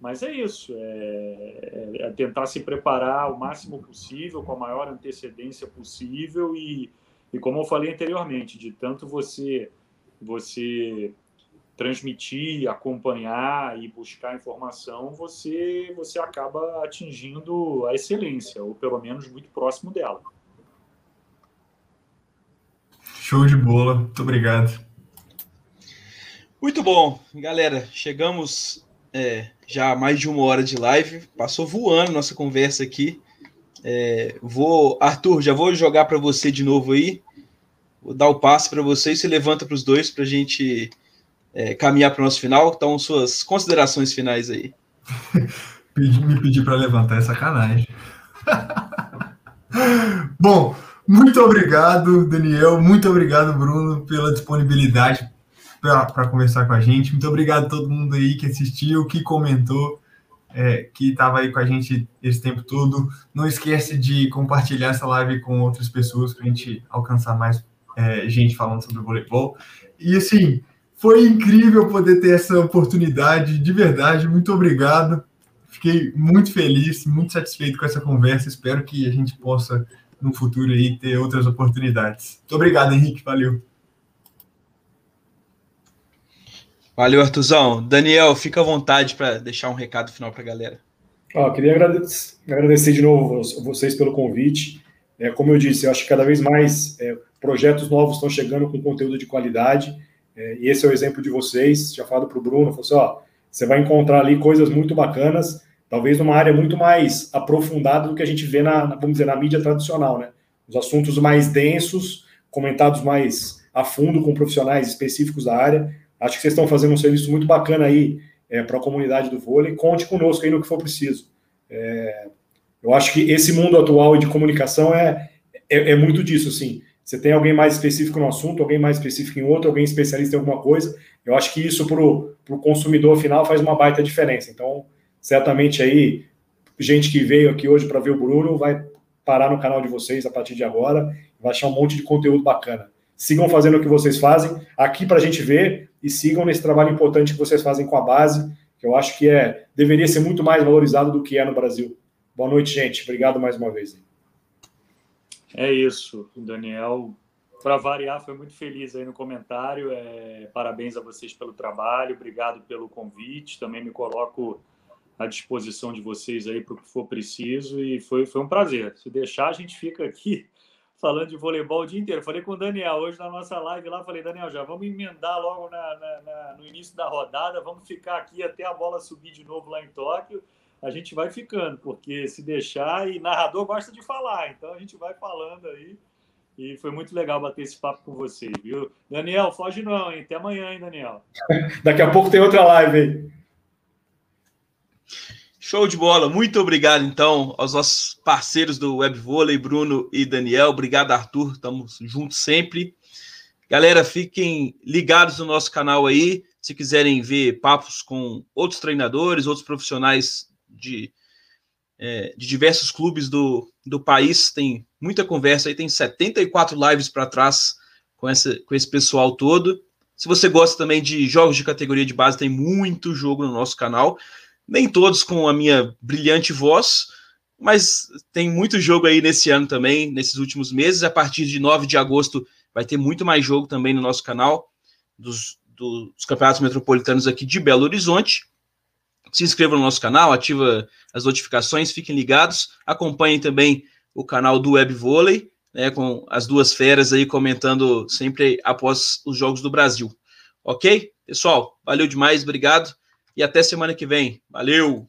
mas é isso, é, é, tentar se preparar o máximo possível, com a maior antecedência possível e, e como eu falei anteriormente, de tanto você você transmitir, acompanhar e buscar informação, você você acaba atingindo a excelência, ou pelo menos muito próximo dela. Show de bola, muito obrigado. Muito bom, galera. Chegamos é, já mais de uma hora de live. Passou voando nossa conversa aqui. É, vou, Arthur, já vou jogar para você de novo aí. Vou dar o passe para você e se levanta para os dois para a gente é, caminhar para o nosso final. Então, suas considerações finais aí. me pedir para levantar é sacanagem. Bom, muito obrigado, Daniel. Muito obrigado, Bruno, pela disponibilidade para conversar com a gente. Muito obrigado a todo mundo aí que assistiu, que comentou, é, que estava aí com a gente esse tempo todo. Não esquece de compartilhar essa live com outras pessoas para a gente alcançar mais é, gente falando sobre voleibol. E assim, foi incrível poder ter essa oportunidade, de verdade. Muito obrigado. Fiquei muito feliz, muito satisfeito com essa conversa. Espero que a gente possa, no futuro, aí, ter outras oportunidades. Muito obrigado, Henrique. Valeu. Valeu, Artuzão. Daniel, fica à vontade para deixar um recado final para a galera. Ah, queria agradecer, de novo vocês pelo convite. É, como eu disse, eu acho que cada vez mais é, projetos novos estão chegando com conteúdo de qualidade. É, e esse é o exemplo de vocês. Já falado para o Bruno, falou assim, ó, você vai encontrar ali coisas muito bacanas, talvez numa área muito mais aprofundada do que a gente vê na, vamos dizer, na mídia tradicional, né? Os assuntos mais densos, comentados mais a fundo com profissionais específicos da área. Acho que vocês estão fazendo um serviço muito bacana aí é, para a comunidade do vôlei. Conte conosco aí no que for preciso. É, eu acho que esse mundo atual de comunicação é, é, é, muito disso, assim. Você tem alguém mais específico no assunto, alguém mais específico em outro, alguém especialista em alguma coisa. Eu acho que isso para o consumidor final faz uma baita diferença. Então, certamente aí, gente que veio aqui hoje para ver o Bruno vai parar no canal de vocês a partir de agora, vai achar um monte de conteúdo bacana. Sigam fazendo o que vocês fazem aqui para a gente ver e sigam nesse trabalho importante que vocês fazem com a base, que eu acho que é deveria ser muito mais valorizado do que é no Brasil. Boa noite, gente. Obrigado mais uma vez. É isso, Daniel. Para variar, foi muito feliz aí no comentário. É, parabéns a vocês pelo trabalho, obrigado pelo convite. Também me coloco à disposição de vocês aí para o que for preciso e foi, foi um prazer. Se deixar, a gente fica aqui falando de voleibol o dia inteiro. Falei com o Daniel hoje na nossa live lá, falei, Daniel, já vamos emendar logo na, na, na, no início da rodada, vamos ficar aqui até a bola subir de novo lá em Tóquio. A gente vai ficando, porque se deixar, e narrador gosta de falar, então a gente vai falando aí. E foi muito legal bater esse papo com você, viu? Daniel, foge não, hein? Até amanhã, hein, Daniel? Daqui a pouco tem outra live aí. Show de bola. Muito obrigado, então, aos nossos parceiros do Web Vôlei, Bruno e Daniel. Obrigado, Arthur. Estamos juntos sempre. Galera, fiquem ligados no nosso canal aí. Se quiserem ver papos com outros treinadores, outros profissionais de, é, de diversos clubes do, do país, tem muita conversa aí. Tem 74 lives para trás com, essa, com esse pessoal todo. Se você gosta também de jogos de categoria de base, tem muito jogo no nosso canal nem todos com a minha brilhante voz, mas tem muito jogo aí nesse ano também, nesses últimos meses. A partir de 9 de agosto vai ter muito mais jogo também no nosso canal, dos, dos campeonatos metropolitanos aqui de Belo Horizonte. Se inscreva no nosso canal, ativa as notificações, fiquem ligados. Acompanhem também o canal do Web Vôlei, né, com as duas feras aí comentando sempre após os Jogos do Brasil. Ok? Pessoal, valeu demais, obrigado e até semana que vem. Valeu!